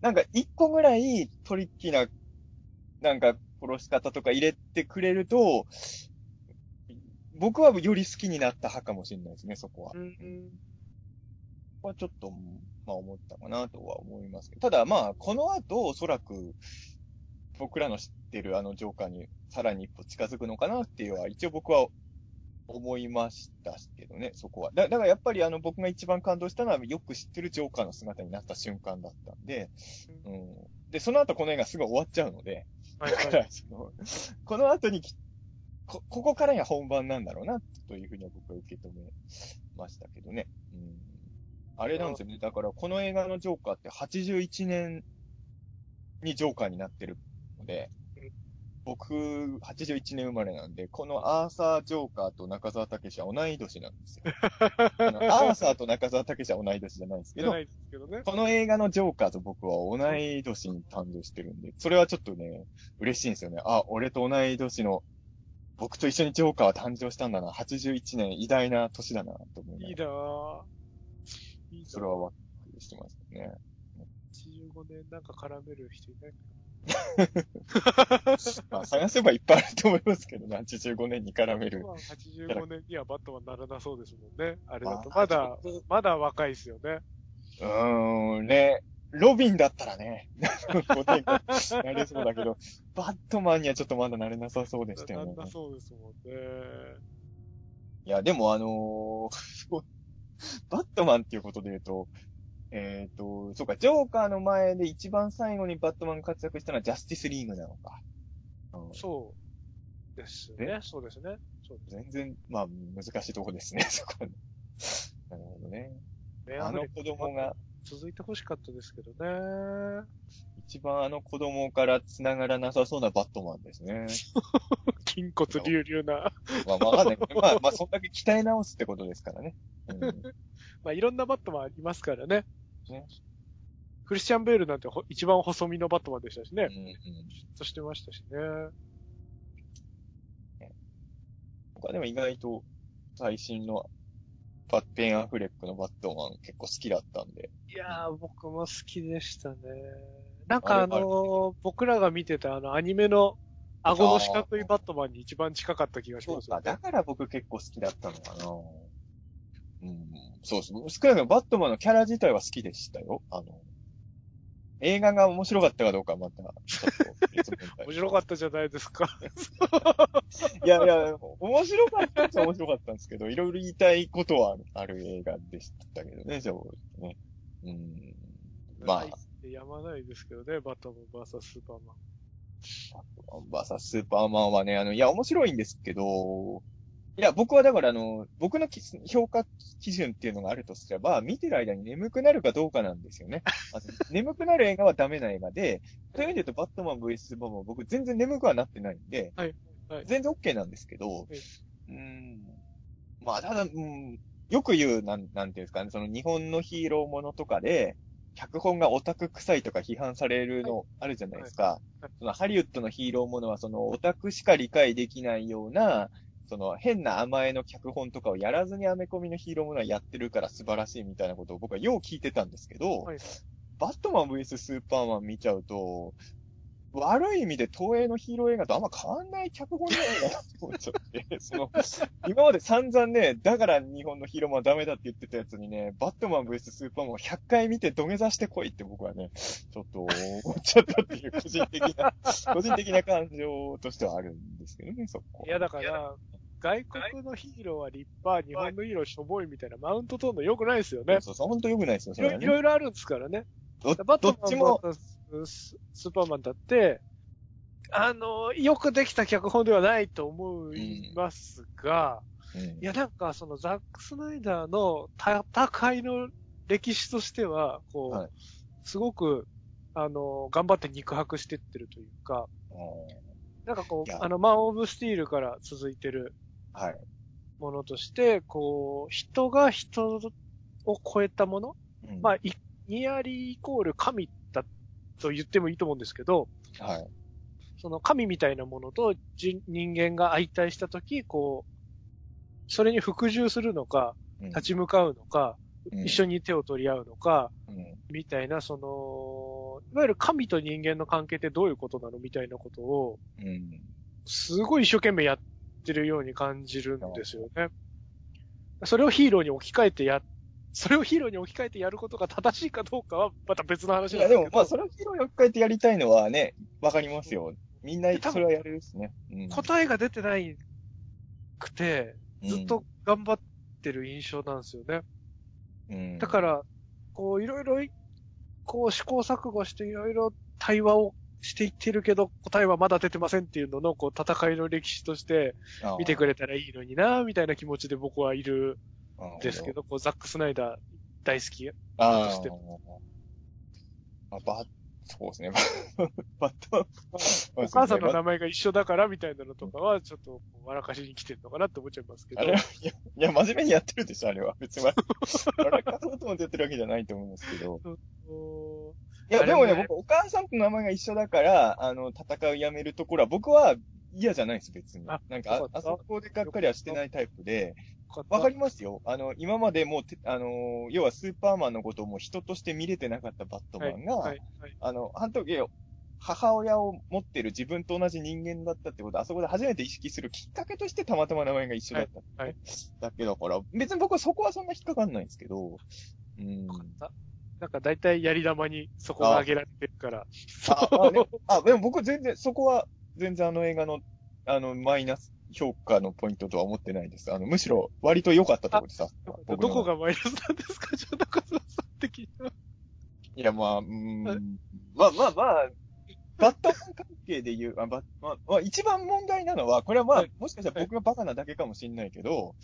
なんか一個ぐらいトリッキーな、なんか殺し方とか入れてくれると、僕はより好きになった派かもしれないですね、そこは。うんはちょっと、まあ思ったかなとは思いますけど。ただまあ、この後、おそらく、僕らの知ってるあのジョーカーにさらに一歩近づくのかなっていうのは、一応僕は思いましたけどね、そこは。だだからやっぱりあの僕が一番感動したのは、よく知ってるジョーカーの姿になった瞬間だったんで、うん。で、その後この映画すぐ終わっちゃうので、はいはいだから、その、この後にきこ、ここからが本番なんだろうな、というふうには僕は受け止めましたけどね。うん。あれなんですよね。だから、この映画のジョーカーって81年にジョーカーになってるのでうん、僕、81年生まれなんで、このアーサー・ジョーカーと中澤武史は同い年なんですよ。あのアーサーと中澤武史は同い年じゃないですけどですけどね。この映画のジョーカーと僕は同い年に誕生してるんで、それはちょっとね、嬉しいんですよね。あ、俺と同い年の、僕と一緒にジョーカーは誕生したんだな。81年、偉大な年だな、と思いないいなぁ。いいなそれはワクしてますね。85年なんか絡める人いない まあ、探せばいっぱいあると思いますけどね、85年に絡める。まあ85年にはバットマンならなそうですもんね。あれだと。まあまだ、まだ若いですよね。うーん、ね。ロビンだったらね、5年間なれそうだけど、バットマンにはちょっとまだなれなさそうでしたよねなん。だそうですもんね。いや、でもあのーバットマンっていうことで言うと、えっ、と、そうか、ジョーカーの前で一番最後にバットマンが活躍したのはジャスティスリーグなのか。うんそうですね。そうですね。そうですね。全然、まあ、難しいとこですね、そこはね。なるほどね。あの子供が、続いて欲しかったですけどね。一番あの子供から繋がらなさそうなバットマンですね。筋骨隆々な。まあ、わかんない。まあ、まあ、そんだけ鍛え直すってことですからね。うん、まあいろんなバットマンありますからね。ねクリスチャン・ベールなんてほ一番細身のバットマンでしたしねうん。うんとしてましたしね。僕はでも意外と最新のバッテンアフレックのバットマン結構好きだったんで。いやー、僕も好きでしたね。なんかあのー僕らが見てたあのアニメの顎の四角いバットマンに一番近かった気がしそうか、ますよね。だから僕結構好きだったのかな。うん、そうそう。少なくともバットマンのキャラ自体は好きでしたよ。あの、映画が面白かったかどうかはまた、ちょっと面白かったじゃないですか。いやいや、面白かったっちゃ面白かったんですけど、いろいろ言いたいことはある映画でしたけどね、じゃあ、ね。うん。まあやまないですけどね、バットマン VS スーパーマン。バーサススーパーマンはね、あの、いや、面白いんですけど、いや、僕はだからあの、僕のき評価基準っていうのがあるとすれば、見てる間に眠くなるかどうかなんですよね。眠くなる映画はダメな映画で、そういう意味で言うとバットマン VS スーパーマンは僕全然眠くはなってないんで、はいはい。全然 OK なんですけど、はい。うーん、まあ、ただ、うん、よく言う、なん、なんていうんですかね、その日本のヒーローものとかで、脚本がオタク臭いとか批判されるのあるじゃないですか。はい。そのハリウッドのヒーローものはそのオタクしか理解できないような、その変な甘えの脚本とかをやらずにアメコミのヒーローものはやってるから素晴らしいみたいなことを僕はよう聞いてたんですけど、はいバットマン VS スーパーマン見ちゃうと、悪い意味で東映のヒーロー映画とあんま変わんない脚本じゃないかなって思っちゃって、その、今まで散々ね、だから日本のヒーローマンはダメだって言ってたやつにね、バットマン VS スーパーマンを100回見て土下座してこいって僕はね、ちょっと思っちゃったっていう個人的な、個人的な感情としてはあるんですけどね、そこ。いや、だから、外国のヒーローは立派、日本のヒーローしょぼいみたいなマウント取るの良くないですよね。そうそう、本当良くないですよ、そいろい。ろいろあるんですからね。どっちも、ススーパーマンだって、あの、よくできた脚本ではないと思いますが、うん。いや、なんか、その、ザック・スナイダーの戦いの歴史としては、こう、はい。すごく、あの、頑張って肉薄してってるというか、なんかこ、いうや。あの、マン・オブ・スティールから続いてるはい。ものとして、こう、人が人を超えたもの、うん。まあ、いニアリーイコール神だと言ってもいいと思うんですけど、はい。その神みたいなものと人人間が相対したとき、こう、それに服従するのか、うん立ち向かうのか、うん一緒に手を取り合うのか、うんみたいな、その、いわゆる神と人間の関係ってどういうことなのみたいなことを、うん。すごい一生懸命やってるように感じるんですよね。それをヒーローに置き換えてや、それをヒーローに置き換えてやることが正しいかどうかはまた別の話なんですけど。でも、まあ、それをヒーローに置き換えてやりたいのはね、わかりますよ。みんなそれはやれるですね。うん答えが出てないくて、ずっと、頑張ってる印象なんですよね。うんだか、ら、こう、いろいろ、こう、試行錯誤していろいろ対話をしていってるけど、答えはまだ出てませんっていうのの、こう、戦いの歴史として見てくれれたらいいのにな、みたいな気持ちで僕はいるんですけど、こう、ザック・スナイダー大好き。ああとしてあ、バッ、そうですね。バット、お母さんの名前が一緒だからみたいなのとかは、ちょっと、笑かしに来てるのかなって思っちゃいますけど。あれは、いや、いや、真面目にやってるでしょ、あれは。別に、笑かそうと思ってやってるわけじゃないと思うんですけど。おいや、でもね、僕、お母さんと名前が一緒だから、あの、戦うやめるところは、僕は嫌じゃないです、別に。あなんか、あそこでがっかりはしてないタイプで、ーわかりますよ。あの、今までもうて、あの、要はスーパーマンのことをもう人として見れてなかったバットマンが、はい、はい。あの、あの時、母親を持ってる自分と同じ人間だったってことをあそこで初めて意識するきっかけとしてたまたま名前が一緒だった。はいはいだけだから、別に僕はそこはそんな引っかかんないんですけど、うん。なんか大体やり玉にそこが挙げられてるから。あ、あねあ、でも僕全然、そこは全然あの映画の、あの、マイナス評価のポイントとは思ってないです。あの、むしろ割と良かったところでさ。どこがマイナスなんですかじゃあ、中澤さん的には。いや、まあ、うーんはいまあまあまあ、バットマン関係で言う、あまあまあ、一番問題なのは、これはまあ、はいもしかしたら僕がバカなだけかもしれないけど、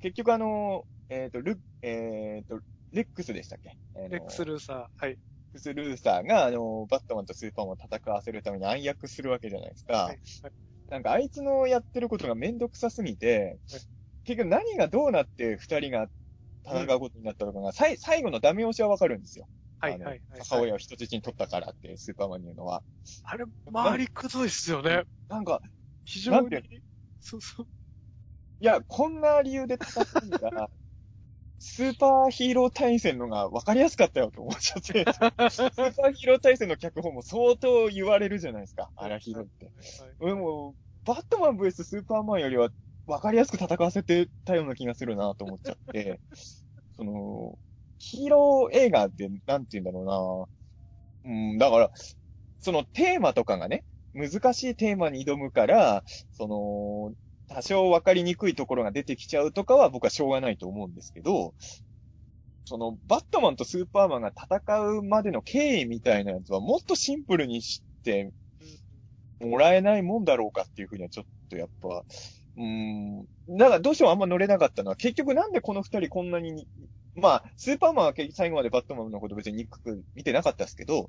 結局あの、えっ、と、ル、えっ、と、レックスでしたっけ？レックス・ルーサー。はい。レックス・ルーサーが、あの、バットマンとスーパーマンを戦わせるために暗躍するわけじゃないですか。はい。はいなんかあいつのやってることがめんどくさすぎてはい、結局何がどうなって二人が戦うことになったのかが、さい最後のダメ押しはわかるんですよ。はい。あのはい。母親を人質に取ったからって、スーパーマンに言うのは。あれ、周りくどいっすよね。なんか、非常に。そうそう。いや、こんな理由で戦うんだら、スーパーヒーロー対戦のが分かりやすかったよと思っちゃって、スーパーヒーロー対戦の脚本も相当言われるじゃないですか、あらひどいって。でも、バットマン VS スーパーマンよりは分かりやすく戦わせてたような気がするなと思っちゃって、その、ヒーロー映画って、なんて言うんだろううん、だから、そのテーマとかがね、難しいテーマに挑むから、その、多少分かりにくいところが出てきちゃうとかは僕はしょうがないと思うんですけど、その、バットマンとスーパーマンが戦うまでの経緯みたいなやつはもっとシンプルにしてもらえないもんだろうかっていうふうにはちょっとやっぱ、うーん。だからどうしてもあんま乗れなかったのは、結局なんでこの二人こんなに、まあ、スーパーマンは結局最後までバットマンのこと別に憎く見てなかったですけど、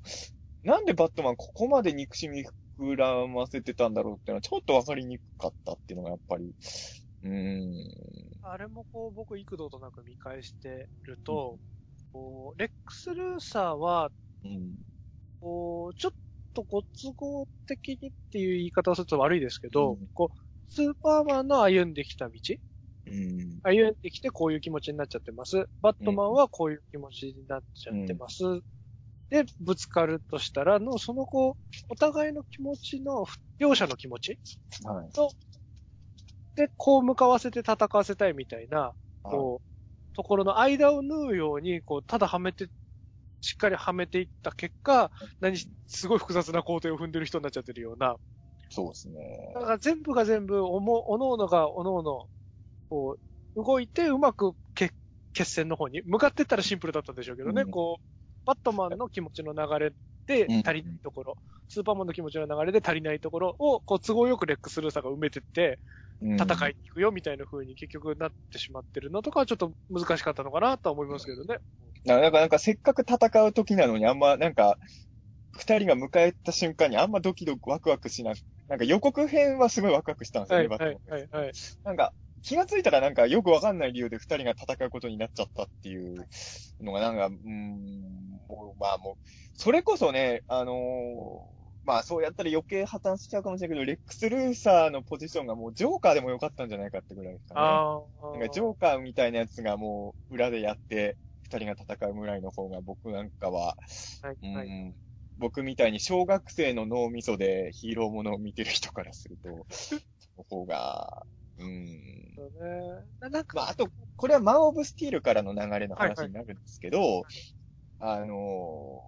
なんでバットマンここまで憎しみ膨らませてたんだろうっていうのはちょっとわかりにくかったっていうのがやっぱり、うーん。あれもこう、僕、幾度となく見返してると、こう、レックス・ルーサーは、うん。こう、ちょっとご都合的にっていう言い方をすると悪いですけど、うんこう、スーパーマンの歩んできた道うん。歩んできてこういう気持ちになっちゃってます。バットマンはこういう気持ちになっちゃってます。で、ぶつかるとしたらの、そのこう、お互いの気持ちの、両者の気持ち？はい。で、こう向かわせて戦わせたいみたいな、はいこう、ところの間を縫うように、こう、ただはめて、しっかりはめていった結果、何、すごい複雑な工程を踏んでる人になっちゃってるような、そうですね。だから全部が全部、おも、おのおのがおのおの、こう、動いてうまく決、決戦の方に向かってったらシンプルだったんでしょうけどね、うん。こう、バットマンの気持ちの流れでうん足りないところ、スーパーマンの気持ちの流れで足りないところを、こう、都合よくレックスルーサーが埋めてって、戦いに行くよみたいな風に結局なってしまってるのとかはちょっと難しかったのかなとは思いますけどね。なんか、なんかせっかく戦う時なのにあんま、なんか、二人が迎えた瞬間にあんまドキドキワクワクしなく、なんか予告編はすごいワクワクしたんですよね、はい、はい、はい。なんか、気がついたらなんかよくわかんない理由で二人が戦うことになっちゃったっていうのがなんか、うーん、まあもう、それこそね、あのーまあそうやったら余計破綻しちゃうかもしれないけど、レックス・ルーサーのポジションがもうジョーカーでもよかったんじゃないかってぐらいですかね。ああ。なんかジョーカーみたいなやつがもう裏でやって、二人が戦うぐらいの方が僕なんかは、はい、うんはい。僕みたいに小学生の脳みそでヒーローものを見てる人からすると、その方が、うん。そうね。ななんか、まあ、あと、これはマン・オブ・スティールからの流れの話になるんですけど、あの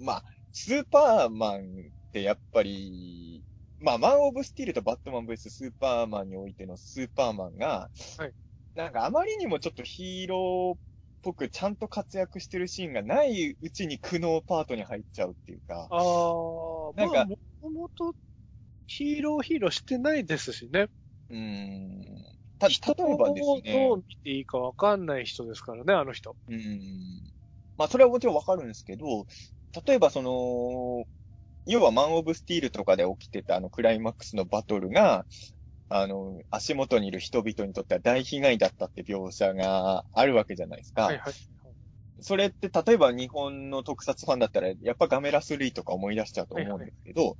ーまあ、スーパーマンってやっぱり、まあ、マン・オブ・スティールとバットマン VS スーパーマンにおいてのスーパーマンが、はいなんかあまりにもちょっとヒーローっぽくちゃんと活躍してるシーンがないうちに苦悩パートに入っちゃうっていうか、ああ、なんかまあ、もともとヒーローヒーローしてないですしね。うーん。た、人例えばですをね。どう見ていいかわかんない人ですからね、あの人。うーん。まあ、それはもちろんわかるんですけど、例えばその、要はマン・オブ・スティールとかで起きてたあのクライマックスのバトルが、あの、足元にいる人々にとっては大被害だったって描写があるわけじゃないですか。はいはい。それって例えば日本の特撮ファンだったら、やっぱガメラ3とか思い出しちゃうと思うんですけど、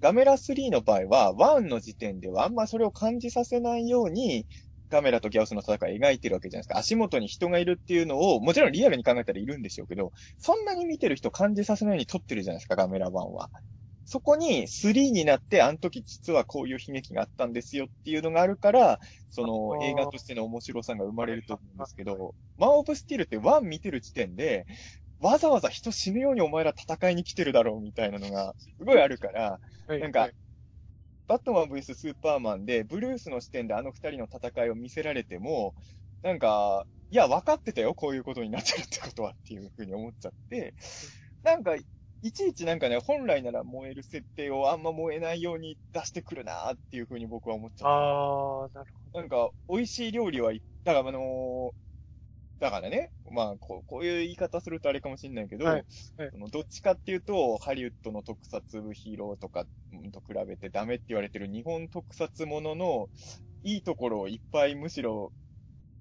ガメラ3の場合は、1の時点ではあんまそれを感じさせないように、ガメラとギャオスの戦い描いてるわけじゃないですか。足元に人がいるっていうのを、もちろんリアルに考えたらいるんでしょうけど、そんなに見てる人感じさせないように撮ってるじゃないですか、ガメラ1は。そこに3になって、あの時実はこういう悲劇があったんですよっていうのがあるから、その映画としての面白さが生まれると思うんですけど、マン・オブ・スティールって1見てる時点で、わざわざ人死ぬようにお前ら戦いに来てるだろうみたいなのが、すごいあるから、はいなんかはいバットマン VS スーパーマンで、ブルースの視点であの二人の戦いを見せられても、なんか、いや、分かってたよ、こういうことになってるってことはっていうふうに思っちゃって、なんか、いちいちなんかね、本来なら燃える設定をあんま燃えないように出してくるなっていうふうに僕は思っちゃった。ああ、なるほなんか、美味しい料理はい、だからあのーだからね、まあこう、こういう言い方するとあれかもしれないけど、はいはいそのどっちかっていうと、ハリウッドの特撮ヒーローとかうんと比べてダメって言われてる日本特撮ものの、いいところをいっぱいむしろ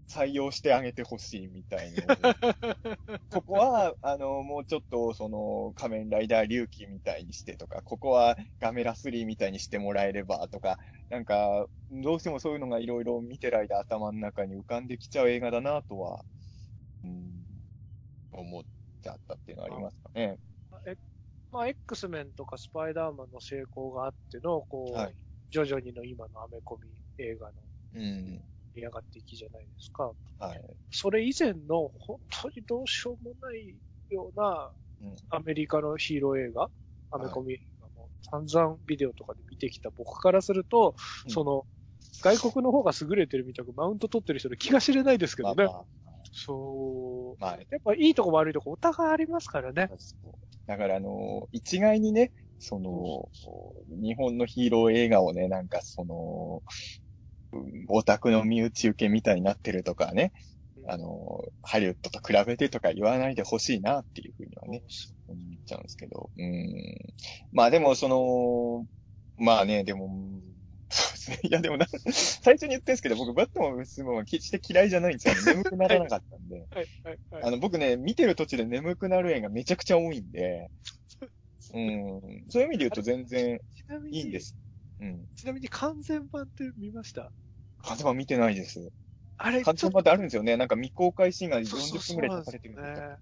採用してあげてほしいみたいな。ここは、あの、もうちょっと、その、仮面ライダー龍騎みたいにしてとか、ここはガメラ3みたいにしてもらえればとか、なんか、どうしてもそういうのがいろいろ見てる間頭の中に浮かんできちゃう映画だなとは、うん、思っちゃったっていうのはありますかね。ど。え、まあ、X メンとかスパイダーマンの成功があっての、こう、はい徐々にの今のアメコミ映画のうん。盛り上がっていきじゃないですか。はい。それ以前の本当にどうしようもないようなうんアメリカのヒーロー映画、アメコミ映画も散々ビデオとかで見てきた僕からすると、うんその、外国の方が優れてるみたくマウント取ってる人の気が知れないですけどね。まあまそう。あ、まあ、やっぱいいとこ悪いとこお互いありますからね。だから、あの、一概にね、その、日本のヒーロー映画をね、なんかその、うんオタクの身内受けみたいになってるとかね、あの、ハリウッドと比べてとか言わないでほしいなっていうふうにはね、思っちゃうんですけど。うん。まあでも、その、まあね、でも、うんそうですね。いやでもな、最初に言ってんですけど、僕、バットマン vs は決して嫌いじゃないんですよ。眠くならなかったんで。はい、はい、はい。あの、僕ね、見てる途中で眠くなる映画めちゃくちゃ多いんで、うん。そういう意味で言うと全然いいんです。うん。ちなみに完全版って見ました？カズマ見てないです。あれ、カズマってあるんですよね。なんか未公開シーンがそうそう40分くらい出されてるんですよ。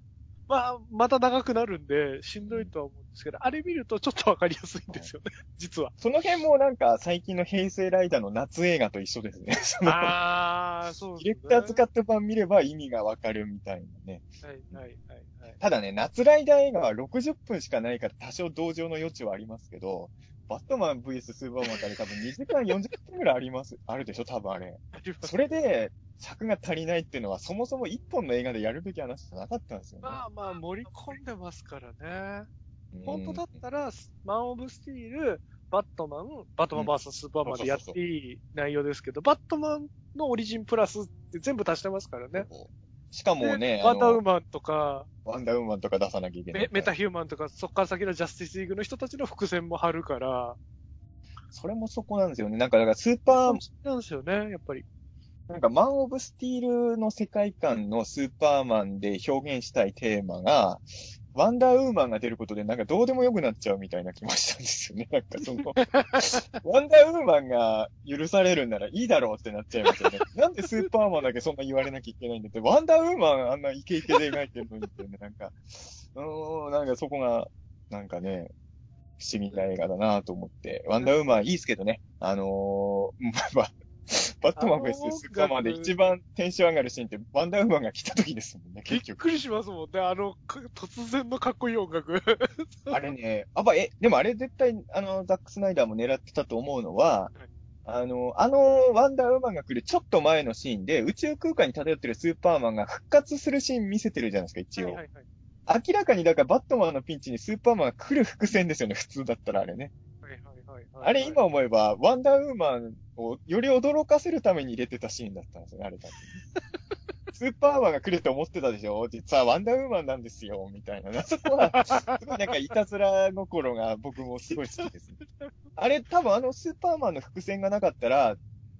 ね。まあ、また長くなるんで、しんどいとは思うんですけど、あれ見るとちょっとわかりやすいんですよね、実は。その辺もなんか最近の平成ライダーの夏映画と一緒ですね。ああ、そうディレクター使った版見れば意味がわかるみたいなね。はい、はい、はい。はいただね、夏ライダー映画は60分しかないから多少同情の余地はありますけど、バットマン VS スーパーマンってあれ多分2時間40分くらいあります、あるでしょ多分あれ。それで尺が足りないっていうのはそもそも一本の映画でやるべき話じゃなかったんですよね。まあまあ、盛り込んでますからね。うん本当だったら、マン・オブ・スティール、バットマン、バットマン VS スーパーマンでやっていい内容ですけど、バットマンのオリジンプラスって全部足してますからね。しかもねワンダーウーの、マンとか、ワンダーウーマンとか出さなきゃいけないメ。メタヒューマンとか、そっから先のジャスティスリーグの人たちの伏線も張るから、それもそこなんですよね。なんか、だからスーパー、なんですよね、やっぱり。なんかマン・オブ・スティールの世界観のスーパーマンで表現したいテーマが、ワンダーウーマンが出ることでなんかどうでもよくなっちゃうみたいな気もしたんですよね。なんかその、ワンダーウーマンが許されるんならいいだろうってなっちゃいますよね。なんでスーパーマンだけそんな言われなきゃいけないんだって、ワンダーウーマンあんなイケイケで描いてるのにってね、なんか、うーん、なんかそこが、なんかね、不思議な映画だなと思って。ワンダーウーマンいいですけどね。あのー、まあ、バットマン vs スーパーマンで一番テンション上がるシーンってワンダーウーマンが来た時ですもんね、びっ結局。くりしますもんね、あの、か突然のかっこいい音楽。あれね、あば、え、でもあれ絶対、あの、ザックスナイダーも狙ってたと思うのは、あの、あの、ワンダーウーマンが来るちょっと前のシーンで、宇宙空間に漂ってるスーパーマンが復活するシーン見せてるじゃないですか、一応。はいはいはい。明らかに、だからバットマンのピンチにスーパーマンが来る伏線ですよね、普通だったらあれね。はいはいはいはい。あれ今思えば、ワンダーウーマンをより驚かせるために入れてたシーンだったんですよね、あれ多分。スーパーマンが来ると思ってたでしょ？実はワンダーウーマンなんですよ、みたいな。そこは、すごいなんかいたずら心が僕もすごい好きです、ね。あれ多分あのスーパーマンの伏線がなかったら、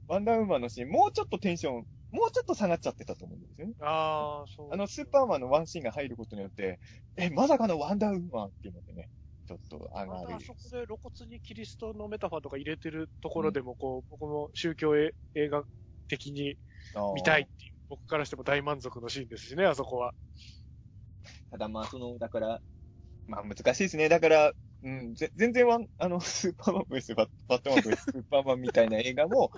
ワンダーウーマンのシーン、もうちょっとテンション、もうちょっと下がっちゃってたと思うんですよね。ああ、そう。あのスーパーマンのワンシーンが入ることによって、え、まさかのワンダーウーマンっていうのでね、ちょっと上がるまたあ。そこで露骨にキリストのメタファーとか入れてるところでも、こう、僕も宗教え映画的に見たいっていう、僕からしても大満足のシーンですしね、あそこは。ただまあ、その、だから、まあ難しいですね。だから、うん、ぜ全然ワン、あの、スーパーマン VS バットマン VS スーパーマンみたいな映画も、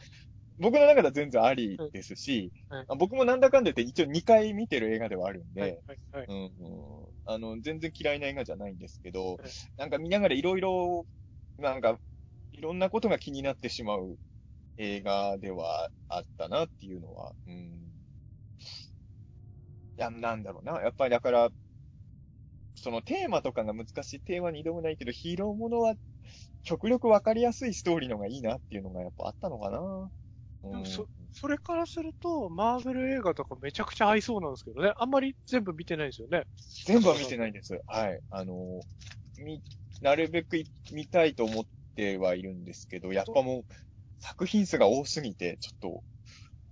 僕の中では全然ありですし、はいあ僕もなんだかんだ言って一応2回見てる映画ではあるんで、はい、はい、はい。うんうん、あの、全然嫌いな映画じゃないんですけどはい、なんか見ながらいろいろ、なんか、いろんなことが気になってしまう映画ではあったなっていうのは、うん。いや、なんだろうな。やっぱりだから、そのテーマとかが難しいテーマに挑むないけど、ヒーローものは極力わかりやすいストーリーの方がいいなっていうのがやっぱあったのかな。うんでもそそれからすると、マーベル映画とかめちゃくちゃ合いそうなんですけどね。あんまり全部見てないんですよね。全部は見てないんです。はい。あの、み、なるべくい見たいと思ってはいるんですけど、やっぱもう、作品数が多すぎて、ちょっと、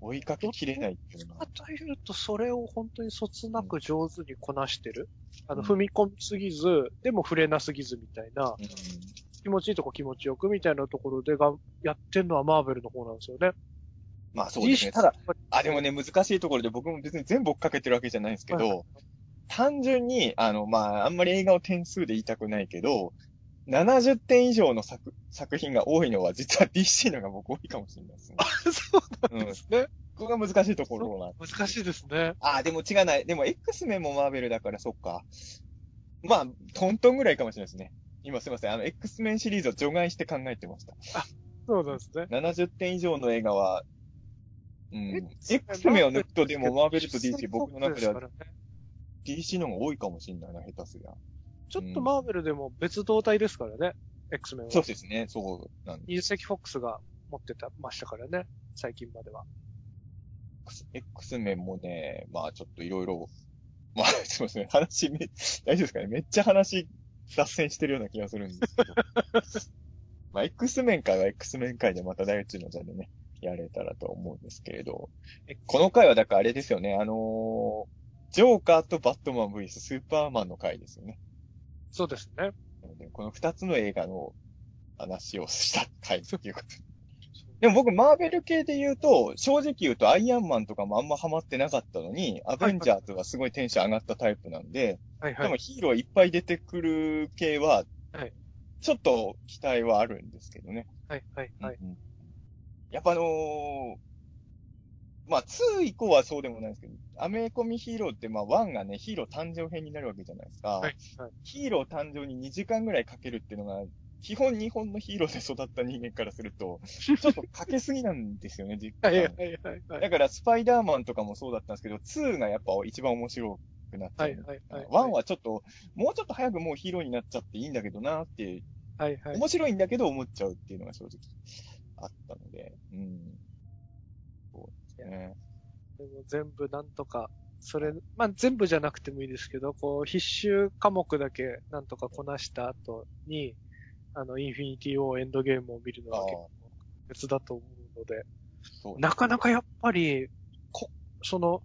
追いかけきれないっていうのが。かというと、それを本当にそつなく上手にこなしてる。あの、うん踏み込みすぎず、でも触れなすぎずみたいな、うん気持ちいいとこ気持ちよくみたいなところでが、やってんのはマーベルの方なんですよね。まあそうですね。ただ、あ、でもね、難しいところで僕も別に全部追っかけてるわけじゃないんですけはいど、単純に、あの、まあ、あんまり映画を点数で言いたくないけど、70点以上の作作品が多いのは実は DC のが僕多いかもしれないですね。そううん。ですね。ここが難しいところなん難しいですね。あ、でも違うない。でも X メンもマーベルだからそっか。まあ、トントンぐらいかもしれないですね。今すいません。あの、X メンシリーズを除外して考えてました。そうなんですね。70点以上の映画は、うん。X X メンを抜くとでもマーベルと DC 僕の中では DC の方が多いかもしれないな、下手すりゃ。ちょっとマーベルでも別動体ですからね。X メンは。そうですね。そうなんで20世紀フォックスが持ってた、ましたからね。最近までは。す。X メンもね、まあちょっといろいろ、まあすいません。話め、大丈夫ですかね？めっちゃ話脱線してるような気がするんですけど。まあ X メン会は X メン会でまた大宇宙の座でね、やれたらと思うんですけれど。この回はだからあれですよね。あのージョーカーとバットマン VS スーパーマンの回ですよね。そうですね。この二つの映画の話をした回っていうこと。でも僕、マーベル系で言うと、正直言うとアイアンマンとかもあんまハマってなかったのに、アベンジャーズはすごいテンション上がったタイプなんで、はいはい。でもヒーローいっぱい出てくる系ははい、ちょっと期待はあるんですけどね。はいはいはい。うんやっぱあのーまあ、2以降はそうでもないですけど、アメコミヒーローって、まあ、1がね、ヒーロー誕生編になるわけじゃないですか。はいはい。ヒーロー誕生に2時間ぐらいかけるっていうのが、基本日本のヒーローで育った人間からすると、ちょっとかけすぎなんですよね、実はい際。はいはいはい。だから、スパイダーマンとかもそうだったんですけど、2がやっぱ一番面白くなっちゃう。はいはいはい。1はちょっと、もうちょっと早くもうヒーローになっちゃっていいんだけどなってはいはい。面白いんだけど思っちゃうっていうのが正直あったので、うん。そうですね。でも全部なんとか、それ、まあ全部じゃなくてもいいですけど、こう、必修科目だけなんとかこなした後に、あの、インフィニティ・オーエンドゲームを見るのは結構別だと思うので、そうなかなかやっぱり、こ、その、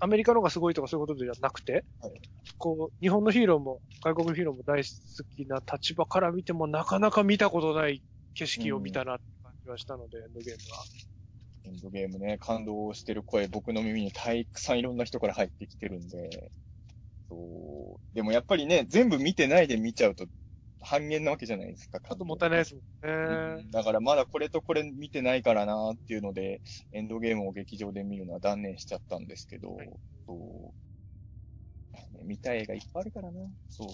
アメリカの方がすごいとかそういうことではなくて、はいこう、日本のヒーローも、外国のヒーローも大好きな立場から見ても、なかなか見たことない景色を見たなって感じはしたので、エンドゲームは。エンドゲームね、感動してる声、僕の耳にたくさんいろんな人から入ってきてるんで、そう。でもやっぱりね、全部見てないで見ちゃうと、半減なわけじゃないですか。ちちょっともったいないですもんね。だからまだこれとこれ見てないからなっていうので、エンドゲームを劇場で見るのは断念しちゃったんですけど、はいそう。ね見たい映画いっぱいあるからな。そう。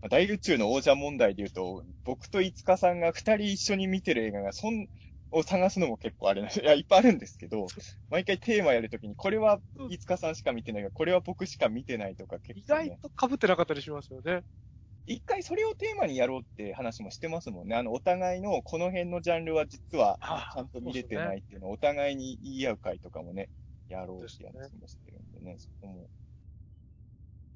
まあ大宇宙の王者問題で言うと、僕と五日さんが二人一緒に見てる映画が、そん、を探すのも結構あれなんです。いや、いっぱいあるんですけど、毎回テーマやるときに、これは五日さんしか見てないが、これは僕しか見てないとか結意構、ね。外と被ってなかったりしますよね。一回それをテーマにやろうって話もしてますもんね。あの、お互いのこの辺のジャンルは実はあちゃんと見れてないっていうのをお互いに言い合う会とかもね、やろうって話もしてるんでね、そこも。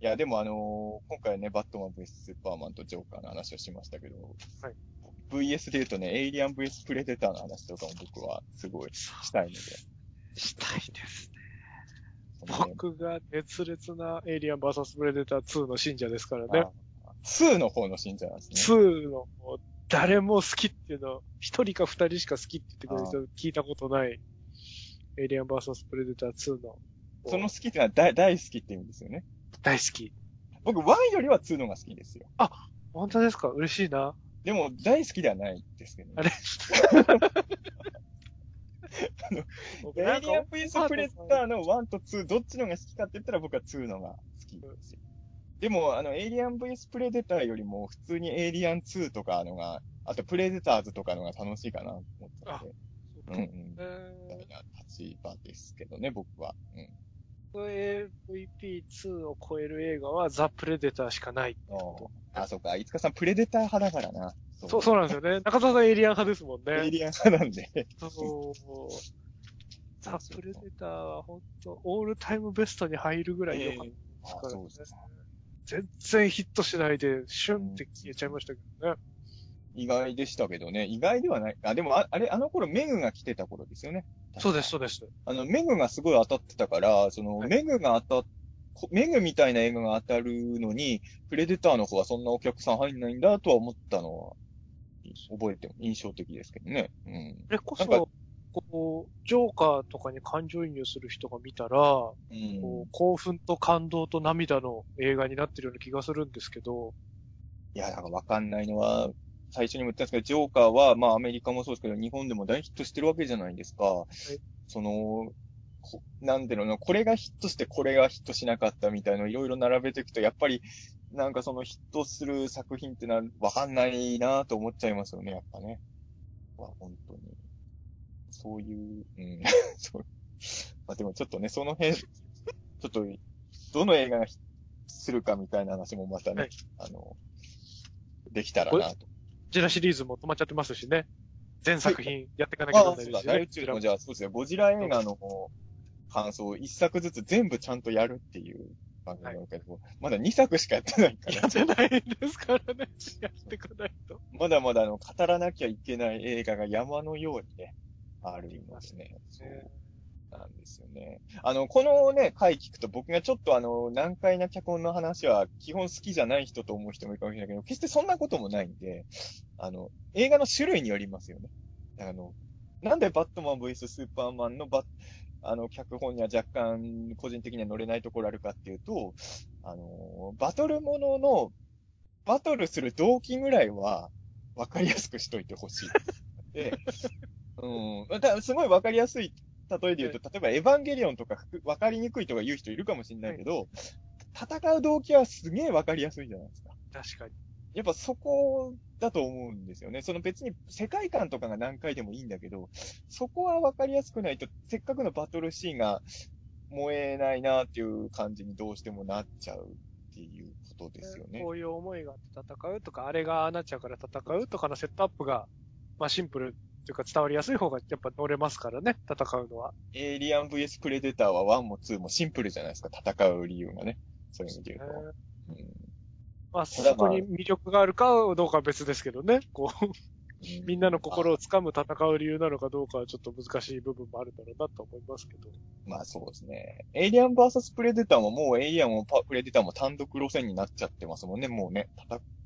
いや、でもあのー今回はね、バットマン VS スーパーマンとジョーカーの話をしましたけど、はい VS で言うとね、エイリアン VS プレデターの話とかも僕はすごいしたいので。したいですね。僕が熱烈なエイリアン VS プレデター2の信者ですからね。あ2の方の信者なんですね。2のもう誰も好きっていうの、一人か二人しか好きって言ってくれる人聞いたことない、エイリアン VS プレデター2の。その好きっていうのは大大好きって意味ですよね。大好き。僕1よりは2のが好きですよ。本当ですか？嬉しいな。でも大好きではないですけどね。あれ？エイリアン VS プレッターの1と2、どっちのが好きかって言ったら僕は2のが好きですよ。でも、あの、エイリアン VS プレデターよりも普通にエイリアン2とかのが、あとプレデターズとかのが楽しいかなと思ったので、うんうん。えみたいな立場ですけどね、僕は。うん。ー、AVP2 を超える映画はザ・プレデターしかないああ、そうか。いつかさんプレデター派だからな。と。そう、そうなんですよね。中澤さんエイリアン派ですもんね。エイリアン派なんで。そう。ザ・プレデターは本当オールタイムベストに入るぐらい良かったですあからね。全然ヒットしないで、シュンって消えちゃいましたけどね。意外でしたけどね。意外ではない。あ、でもあ、あれ、あの頃メグが来てた頃ですよね。そうです、そうです。あの、メグがすごい当たってたから、その、はいメグが当たっ、こメグみたいな映画が当たるのに、プレデターの方はそんなお客さん入んないんだとは思ったのは、覚えても印象的ですけどね。うん。それこそ、こう、ジョーカーとかに感情移入する人が見たら、こうんう、興奮と感動と涙の映画になってるような気がするんですけど、いや、なんかわかんないのは、最初にも言ったんですけど、ジョーカーは、まあアメリカもそうですけど、日本でも大ヒットしてるわけじゃないですか。その、こなんていうの、これがヒットしてこれがヒットしなかったみたいのをいろいろ並べていくと、やっぱり、なんかそのヒットする作品ってのはわかんないなと思っちゃいますよね、やっぱね。は、本当に。そういう、うん。そう。まあでもちょっとね、その辺、ちょっと、どの映画がヒットするかみたいな話もまたね、はいあの、できたらなと。ジラシリーズも止まっちゃってますしね。全作品やっていかなきゃなああ、そうだ、らないですしね。大宇宙の、じゃあ、そうですね、ゴジラ映画の感想を一作ずつ全部ちゃんとやるっていう番組なんだけど、まだ2作しかやってないからやっ、てないんですからね。やっていかないと。まだまだあの、語らなきゃいけない映画が山のようにね、あるのでね。そうなんですよね。あの、このね、回聞くと僕がちょっとあの、難解な脚本の話は基本好きじゃない人と思う人もいるかもしれないけど、決してそんなこともないんで、あの、映画の種類によりますよね。あの、なんでバットマン VS スーパーマンのバッ、あの、脚本には若干個人的には乗れないところあるかっていうと、あの、バトルものの、バトルする動機ぐらいは分かりやすくしといてほしい。で、うん。だすごい分かりやすい例えで言うと、例えばエヴァンゲリオンとかふ分かりにくいとか言う人いるかもしれないけど、戦う動機はすげえ分かりやすいじゃないですか。確かに。やっぱそこだと思うんですよね。その別に世界観とかが何回でもいいんだけど、そこは分かりやすくないと、せっかくのバトルシーンが燃えないなっていう感じにどうしてもなっちゃうっていうことですよね。こういう思いがあって戦うとか、あれがなっちゃうから戦うとかのセットアップが、まあシンプルっていうか伝わりやすい方がやっぱ乗れますからね、戦うのは。エイリアン VS プレデターは1も2もシンプルじゃないですか、戦う理由がね。そういう意味で言うと。うんまあ、そこに魅力があるかどうかは別ですけどね。こう、みんなの心をつかむ戦う理由なのかどうかはちょっと難しい部分もあるだろうなと思いますけど。まあそうですね。エイリアン VS プレデターももうエイリアンもパプレデターも単独路線になっちゃってますもんね。もうね、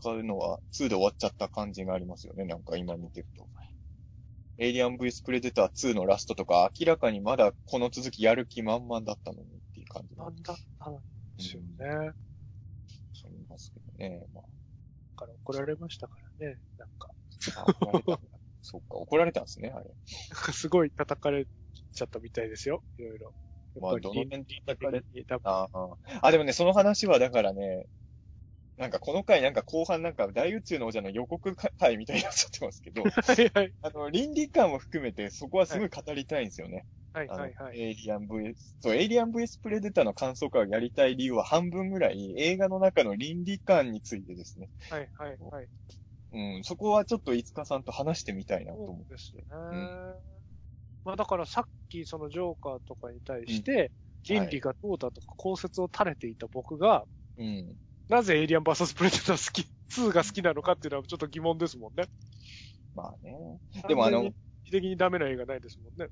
戦うのは2で終わっちゃった感じがありますよね。なんか今見てると。エイリアン VS プレデター2のラストとか明らかにまだこの続きやる気満々だったのにっていう感じなんだったんですよね。だ思いますけどね。まから怒られましたからね。なんか。そっか、怒られたんですね、あれ。なんかすごい叩かれちゃったみたいですよ。いろいろ。まあ、どの辺で叩かれ倫理的にああ。あ、でもね、その話はだからね、なんかこの回なんか後半なんか大宇宙の王者の予告回みたいになっちゃってますけど、はいはい。あの、倫理観も含めてそこはすごい語りたいんですよね。はいはいはい。エイリアン VS、そう、エイリアン VS プレデターの感想会をやりたい理由は半分ぐらい映画の中の倫理観についてですね。はいはいはい。うん、そこはちょっと五日さんと話してみたいなと思そうですね。んまあだからさっきそのジョーカーとかに対して、う。倫理がどうだとか考説を垂れていた僕が、うん。なぜエイリアン VS プレデター好き、2が好きなのかっていうのはちょっと疑問ですもんね。まあね。でもあの完全に、的的にダメな映画ないですもんね。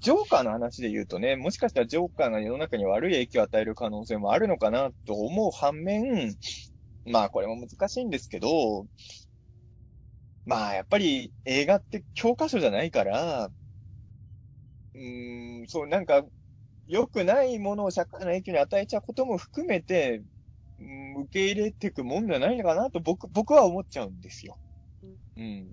ジョーカーの話で言うとね、もしかしたらジョーカーが世の中に悪い影響を与える可能性もあるのかなと思う反面、まあこれも難しいんですけど、まあやっぱり映画って教科書じゃないから、うーん、そうなんか良くないものを社会の影響に与えちゃうことも含めて、うん受け入れていくもんじゃないのかなと僕、僕は思っちゃうんですよ。うん。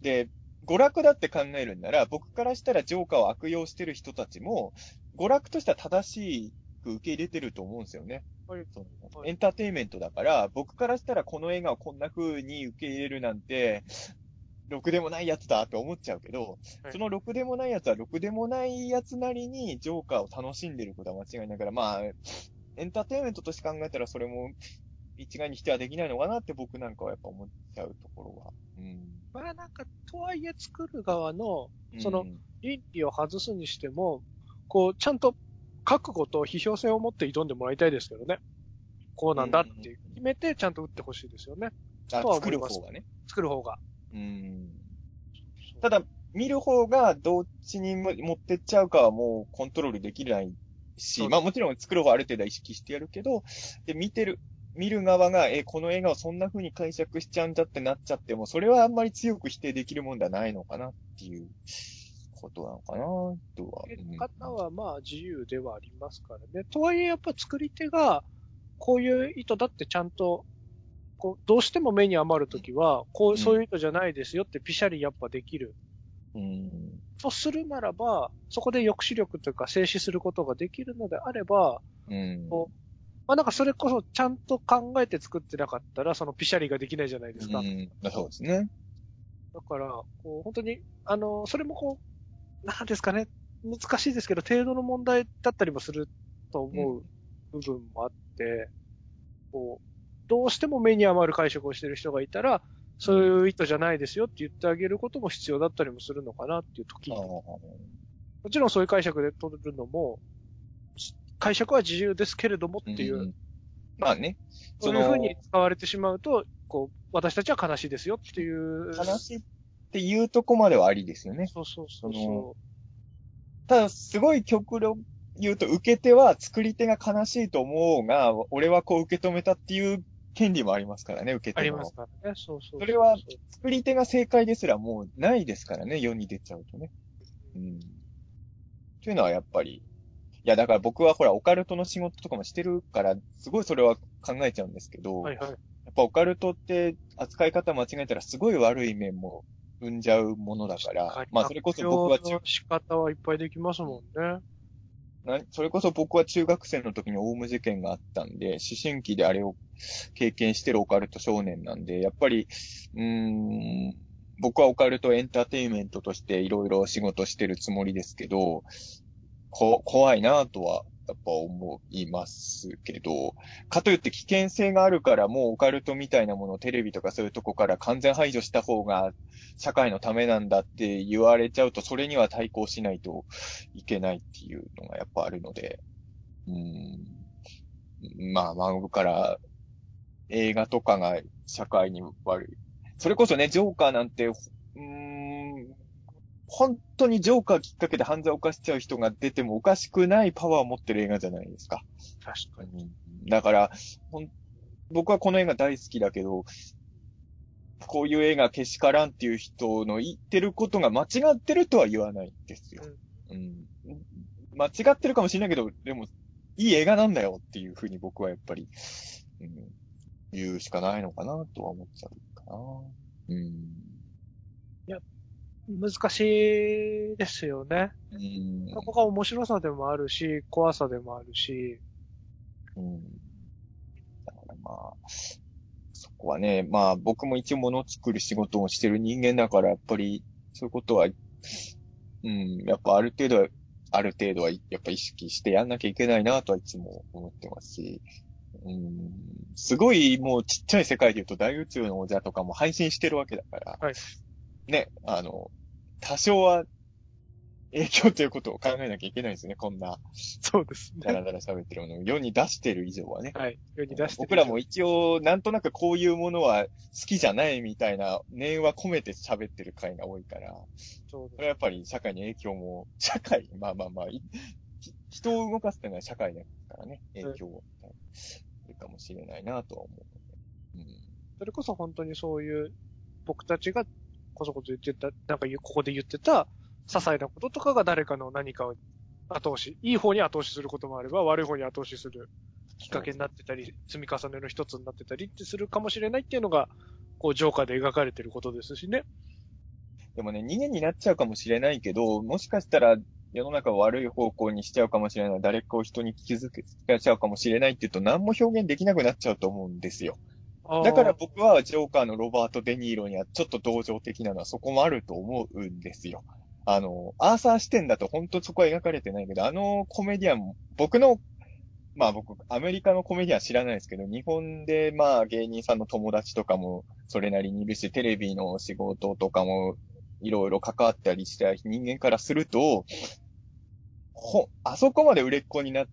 で、娯楽だって考えるんなら、僕からしたらジョーカーを悪用してる人たちも、娯楽としては正しく受け入れてると思うんですよね。はいそのはいエンターテインメントだから、僕からしたらこの映画をこんな風に受け入れるなんて、ろくでもないやつだって思っちゃうけど、はいそのろくでもないやつはろくでもないやつなりにジョーカーを楽しんでることは間違いないから、まあ、エンターテインメントとして考えたらそれも一概に否定はできないのかなって僕なんかはやっぱ思っちゃうところは。うん。まあなんか、とはいえ作る側のそのうん倫理を外すにしても、こう、ちゃんと覚悟と批評性を持って挑んでもらいたいですけどね。こうなんだって決めてちゃんと打ってほしいですよね。あとは作る思います方がね。作る方が。うん。ただ、見る方がどっちにも持ってっちゃうかはもうコントロールできないし、まあもちろん作る方はある程度は意識してやるけど、で、見てる、見る側が、え、この映画をそんな風に解釈しちゃうんだってなっちゃっても、それはあんまり強く否定できるもんではないのかなっていうことなのかな、とは。方はまあ自由ではありますからね。とはいえやっぱ作り手が、こういう意図だってちゃんと、こう、どうしても目に余るときは、こう、うんそういう意図じゃないですよってピシャリやっぱできる。うん。とするならば、そこで抑止力というか静止することができるのであれば、うん。こまあなんかそれこそちゃんと考えて作ってなかったら、そのピシャリができないじゃないですか。うん、そうですね。だから、こう、本当に、あの、それもこう、なんですかね、難しいですけど、程度の問題だったりもすると思う部分もあって、こう、どうしても目に余る解釈をしてる人がいたら、そういう意図じゃないですよって言ってあげることも必要だったりもするのかなっていう時。もちろんそういう解釈で取るのも、解釈は自由ですけれどもっていう、んまあね、そういうふうに使われてしまうと、こう、私たちは悲しいですよっていう。悲しいっていうとこまではありですよね。そうそうそうそそのただ、すごい極論言うと、受け手は作り手が悲しいと思うが、俺はこう受け止めたっていう権利もありますからね、受けう。あ手の。りますからね。そうそううそれは作り手が正解ですらもうないですからね、世に出ちゃうとね。うん。というのはやっぱり、いや、だから僕はほら、オカルトの仕事とかもしてるから、すごいそれは考えちゃうんですけど、はいはい。やっぱオカルトって扱い方間違えたらすごい悪い面も生んじゃうものだから、まあそれこそ僕は中仕方はいっぱいできますもんね。なそれこそ僕は中学生の時にオウム事件があったんで、思春期であれを経験してるオカルト少年なんで、やっぱり、うーん、僕はオカルトエンターテインメントとしていろいろ仕事してるつもりですけど、こ、怖いなとは、やっぱ思いますけど、かといって危険性があるからもうオカルトみたいなものをテレビとかそういうとこから完全排除した方が社会のためなんだって言われちゃうと、それには対抗しないといけないっていうのがやっぱあるので、うーん。まあ、漫画から映画とかが社会に悪い。それこそね、ジョーカーなんて、うん、本当にジョーカーきっかけで犯罪を犯しちゃう人が出てもおかしくないパワーを持ってる映画じゃないですか。確かに。だから、ほん僕はこの映画大好きだけど、こういう映画けしからんっていう人の言ってることが間違ってるとは言わないんですよ。うん。間違ってるかもしれないけど、でも、いい映画なんだよっていうふうに僕はやっぱり、うん、言うしかないのかなとは思っちゃうかな。うん。難しいですよね。うん。そこが面白さでもあるし、怖さでもあるし、うん。だからまあ、そこはね、まあ僕も一応物を作る仕事をしてる人間だから、やっぱりそういうことは、うん、やっぱある程度は、ある程度はやっぱ意識してやんなきゃいけないなとはいつも思ってますし、うん、すごいもうちっちゃい世界で言うと大宇宙の王者とかも配信してるわけだから、はいね、あの、多少は影響ということを考えなきゃいけないですね、こんな。そうですだらだら喋ってるものを世に出してる以上はね。はい。世に出して僕らも一応、なんとなくこういうものは好きじゃないみたいな念は込めて喋ってる回が多いから、そうですそれはやっぱり社会に影響も、社会、まあまあまあ、人を動かすっていうのは社会だからね、影響を、するかもしれないなとは思うので。それこそ本当にそういう、僕たちがこそこそ言ってた、なんかここで言ってた、些細なこととかが誰かの何かを後押し、いい方に後押しすることもあれば、悪い方に後押しするきっかけになってたり、積み重ねの一つになってたりってするかもしれないっていうのが、こう、ジョーカーで描かれてることですしね。でもね、逃げになっちゃうかもしれないけど、もしかしたら世の中を悪い方向にしちゃうかもしれない、誰かを人に気づけちゃうかもしれないって言うと何も表現できなくなっちゃうと思うんですよ。だから僕はジョーカーのロバート・デ・ニーロにはちょっと同情的なのはそこもあると思うんですよ。あの、アーサー視点だと本当そこは描かれてないけど、あのコメディアン、僕の、まあ僕、アメリカのコメディアン知らないですけど、日本でまあ芸人さんの友達とかもそれなりにいるし、テレビの仕事とかもいろいろ関わったりした人間からすると、ほ、あそこまで売れっ子になっ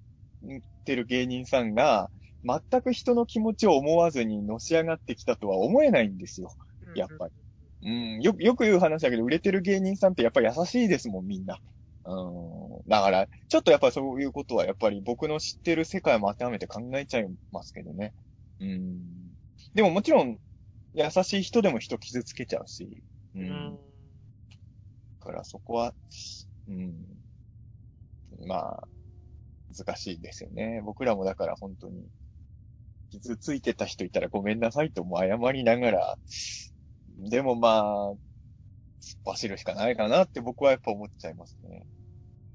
てる芸人さんが、全く人の気持ちを思わずにのし上がってきたとは思えないんですよ。やっぱり。うん、よく、よく言う話だけど、売れてる芸人さんってやっぱり優しいですもん、みんな。うん。だから、ちょっとやっぱそういうことは、やっぱり僕の知ってる世界も当てはめて考えちゃいますけどね。うん。でももちろん、優しい人でも人傷つけちゃうし。う。うんん。だからそこは、うん。まあ、難しいですよね。僕らもだから本当に、傷ついてた人いたらごめんなさいとも謝りながら、でもまあ、突っ走るしかないかなって僕はやっぱ思っちゃいますね。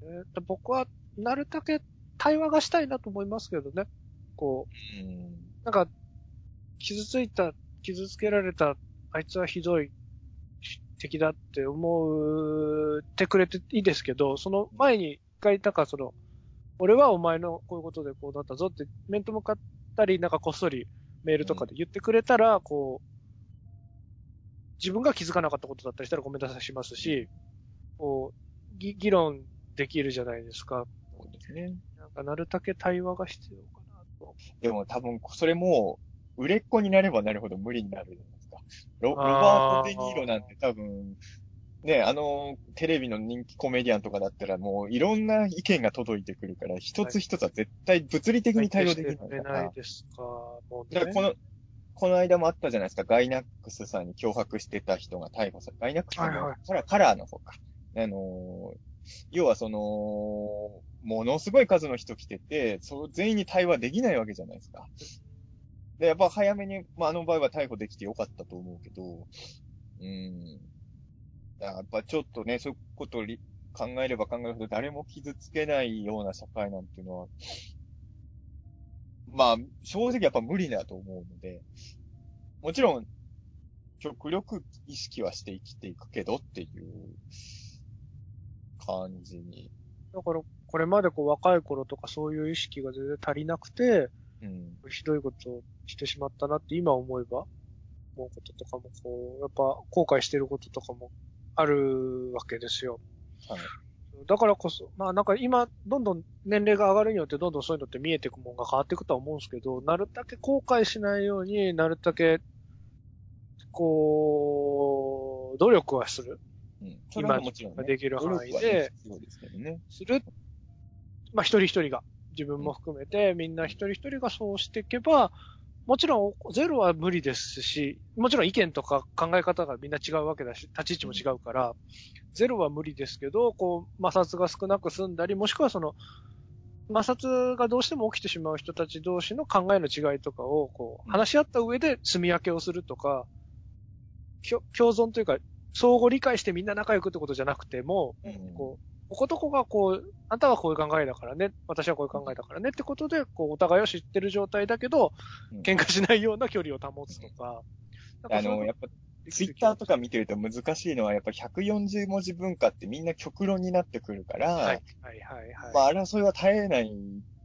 えーと僕は、なるだけ対話がしたいなと思いますけどね。こうん。う、なんか、傷ついた、傷つけられた、あいつはひどい敵だって思ってくれていいですけど、その前に一回、なんかその、俺はお前のこういうことでこうなったぞって面と向かったり、なんかこっそりメールとかで言ってくれたら、こう、自分が気づかなかったことだったりしたらごめんなさいしますし、こう、ぎ議論できるじゃないですか。そうですね。なんかなるだけ対話が必要かなと。でも多分、それも、売れっ子になればなるほど無理になるじゃないですか。ロロバート・デ・ニーロなんて多分、ね、あの、テレビの人気コメディアンとかだったらもういろんな意見が届いてくるから、一つ一つは絶対物理的に対応できない。ないですか。もうねだからこの、この間もあったじゃないですか、ガイナックスさんに脅迫してた人が逮捕され、ガイナックスさんのはいはいカラー、カラーの方か。あのー要はその、ものすごい数の人来てて、そう全員に対話できないわけじゃないですか。で、やっぱ早めに、まあ、あの場合は逮捕できてよかったと思うけど、うん。やっぱちょっとね、そういうことをり考えれば考えるほど誰も傷つけないような社会なんていうのは、まあ、正直やっぱ無理だと思うので、もちろん、極力意識はして生きていくけどっていう感じに。だから、これまでこう若い頃とかそういう意識が全然足りなくて、うん。ひどいことをしてしまったなって今思えば、思うこととかもこう、やっぱ後悔してることとかもあるわけですよ。はい。だからこそ、まあなんか今、どんどん年齢が上がるによってどんどんそういうのって見えていくもんが変わっていくとは思うんですけど、なるだけ後悔しないようになるだけ、こう、努力はする。うん。それはもちろん、ね、できる範囲で。する。まあ一人一人が、自分も含めて、みんな一人一人がそうしていけば、もちろんゼロは無理ですし、もちろん意見とか考え方がみんな違うわけだし、立ち位置も違うから、ゼロは無理ですけど、こう、摩擦が少なく済んだり、もしくはその、摩擦がどうしても起きてしまう人たち同士の考えの違いとかを、こう、話し合った上で住み分けをするとか、共存というか、相互理解してみんな仲良くってことじゃなくても、うん。こう、こことこがこう、あんたはこういう考えだからね、私はこういう考えだからねってことで、こう、お互いを知ってる状態だけど、うん喧嘩しないような距離を保つとか。あの、やっぱ、ツイッターとか見てると難しいのは、やっぱ140文字文化ってみんな極論になってくるから、はい、はい、はい、はい。まあ、争いは絶えない。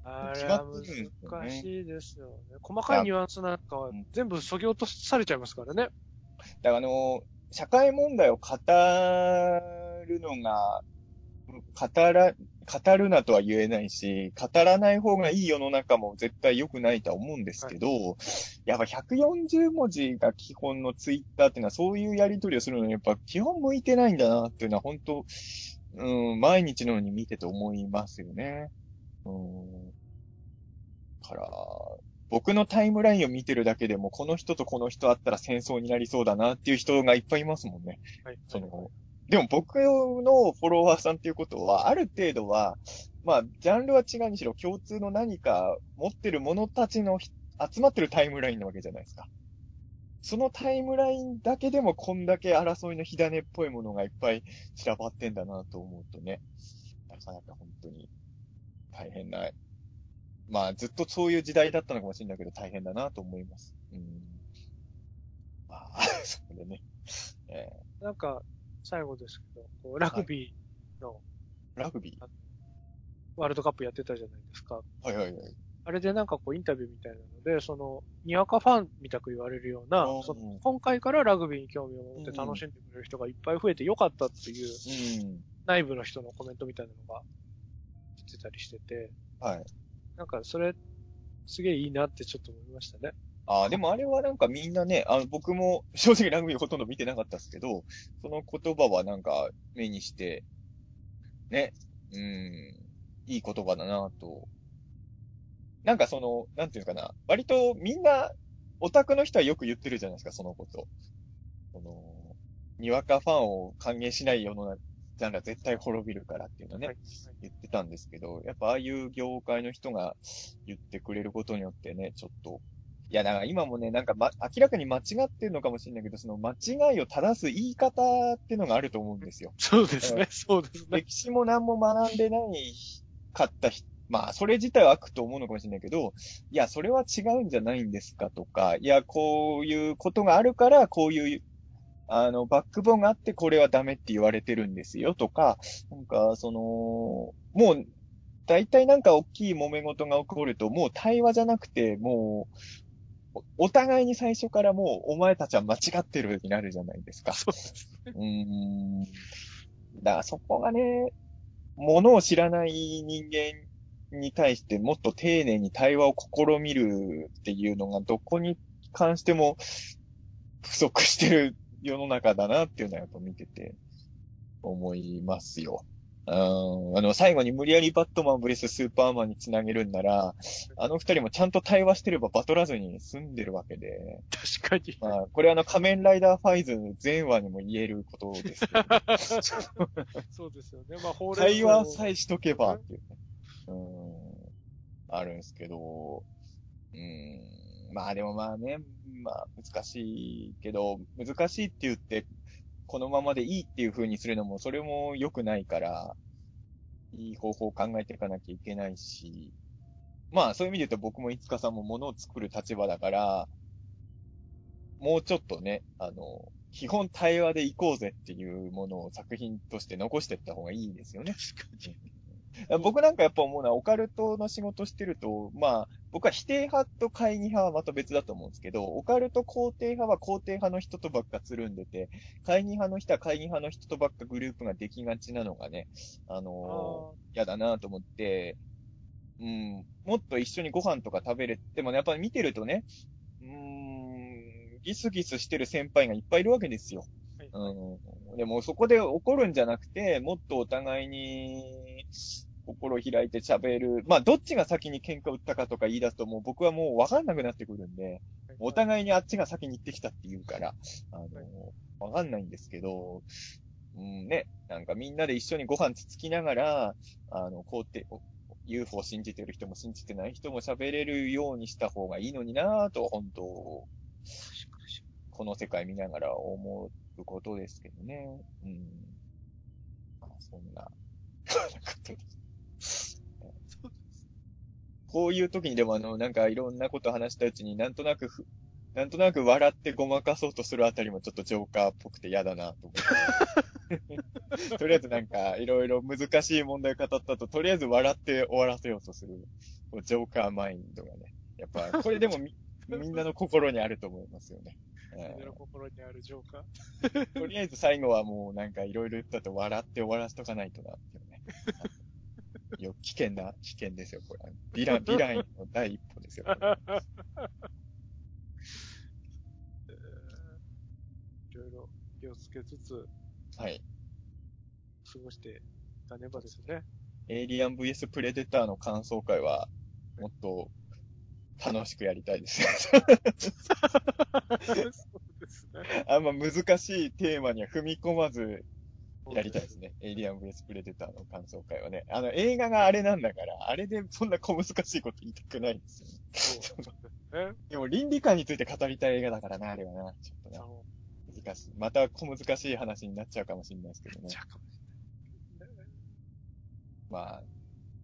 あれは難しいですよね。細かいニュアンスなんかはうん全部削ぎ落とされちゃいますからね。だからあの、社会問題を語るのが、語ら、語るなとは言えないし、語らない方がいい世の中も絶対良くないとは思うんですけど、やっぱ140文字が基本のツイッターっていうのはそういうやり取りをするのにやっぱ基本向いてないんだなっていうのは本当、うん、毎日のように見てて思いますよね。うん。から、僕のタイムラインを見てるだけでも、この人とこの人あったら戦争になりそうだなっていう人がいっぱいいますもんね。はい。その、でも僕のフォロワーさんっていうことは、ある程度は、まあ、ジャンルは違うにしろ共通の何か持ってる者たちの集まってるタイムラインなわけじゃないですか。そのタイムラインだけでもこんだけ争いの火種っぽいものがいっぱい散らばってんだなと思うとね、なかなか本当に大変な、まあずっとそういう時代だったのかもしれないけど大変だなと思います。うん。まあ、そこでね。えなんか、最後ですけど、こうラグビーのーラグビー？ワールドカップやってたじゃないですか。はいはいはい。あれでなんかこうインタビューみたいなので、その、にわかファンみたく言われるようなうん、その今回からラグビーに興味を持って楽しんでくれる人がいっぱい増えてよかったっていううん。内部の人のコメントみたいなのが出てたりしてて、はい。なんかそれ、すげえいいなってちょっと思いましたね。ああ、でもあれはなんかみんなね、あの、僕も正直ラグビーほとんど見てなかったですけど、その言葉はなんか目にして、ね、うん、いい言葉だなと。なんかその、なんていうのかな、割とみんな、オタクの人はよく言ってるじゃないですか、そのこと。その、にわかファンを歓迎しない世の中、ジャンルは絶対滅びるからっていうのはね、はい言ってたんですけど、やっぱああいう業界の人が言ってくれることによってね、ちょっと、いや、だから今もね、なんか、ま、明らかに間違ってるのかもしれないけど、その間違いを正す言い方っていうのがあると思うんですよ。そうですね、そうですね。歴史も何も学んでないかった人まあ、それ自体は悪と思うのかもしれないけど、いや、それは違うんじゃないんですかとか、いや、こういうことがあるから、こういう、あの、バックボーンがあって、これはダメって言われてるんですよとか、なんか、その、もう、大体なんか大きい揉め事が起こると、もう対話じゃなくて、もう、おお互いに最初からもう、お前たちは間違ってるになるじゃないですか。そうですね。うーん。だからそこがね、ものを知らない人間に対してもっと丁寧に対話を試みるっていうのがどこに関しても不足してる世の中だなっていうのはやっぱ見てて思いますよ。うん。あの、最後に無理やりバットマンブレススーパーマンにつなげるんなら、あの二人もちゃんと対話してればバトらずに済んでるわけで、確かに。まあ、これあの仮面ライダーファイズ全話にも言えることですけど、そうですよね。まあ、法令会話さえしとけばっていうね。うん。あるんですけど、うん。まあでもまあね、まあ難しいけど、難しいって言って、このままでいいっていう風にするのも、それも良くないから、いい方法を考えていかなきゃいけないし、まあそういう意味で言うと僕もいつかさんも物を作る立場だから、もうちょっとね、あの、基本対話で行こうぜっていうものを作品として残していった方がいいですよね。確かに。僕なんかやっぱ思うのは、オカルトの仕事してると、まあ、僕は否定派と懐疑派はまた別だと思うんですけど、オカルト肯定派は肯定派の人とばっかつるんでて、懐疑派の人は懐疑派の人とばっかグループができがちなのがね、あのー嫌だなと思って、うん、もっと一緒にご飯とか食べれてもね、やっぱり見てるとね、うーん、ギスギスしてる先輩がいっぱいいるわけですよ。はいうん。でもそこで怒るんじゃなくて、もっとお互いに心を開いて喋る。まあ、どっちが先に喧嘩を打ったかとか言い出すと、もう僕はもうわかんなくなってくるんで、お互いにあっちが先に行ってきたって言うから、あの、わかんないんですけど、うんね、なんかみんなで一緒にご飯つつきながら、あの、肯定、UFO を信じてる人も信じてない人も喋れるようにした方がいいのになぁと、本当この世界見ながら思うことですけどね。うん。まあ、そんな、です。こういう時にでもあの、なんかいろんなこと話したうちになんとなくふ、なんとなく笑ってごまかそうとするあたりもちょっとジョーカーっぽくて嫌だなと思って。とりあえずなんかいろいろ難しい問題を語ったと、とりあえず笑って終わらせようとする、こうジョーカーマインドがね。やっぱ、これでもみ みんなの心にあると思いますよね。えみんなの心にあるジョーカー。ーとりあえず最後はもうなんかいろいろ言ったと笑って終わらせとかないとなっていうね。よ、危険な、危険ですよ、これ。ヴィラン、ヴィランの第一歩ですよ。こ れえーいろいろ気をつけつつはい。過ごしていかねばですね。エイリアン VS プレデターの感想会は、もっと楽しくやりたいです。そうですね。あんま難しいテーマには踏み込まずやりたいですね。エイリアン VS プレデターの感想会はね。あの、映画があれなんだから、あれでそんな小難しいこと言いたくないんですよ、ね。そうですね。でも倫理観について語りたい映画だからな、あれはな。ちょっとな、難しい。また小難しい話になっちゃうかもしれないですけどねまあ、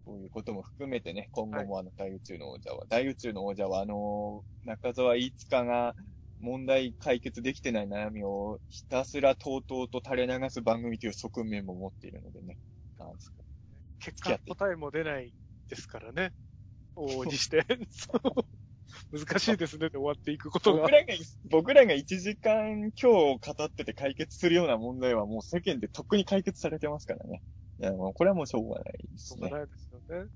そういうことも含めてね、今後もあの大宇宙の王者は、大宇宙の王者はあの、中澤飯塚が問題解決できてない悩みをひたすらとうとうと垂れ流す番組という側面も持っているのでね。あ結果、答えも出ないですからね。往々にして。難しいですねで終わっていくことが。僕らが、僕らが1時間今日語ってて解決するような問題はもう世間でとっくに解決されてますからね。いや、もうこれはもうしょうがないですね。しょうがないですよね。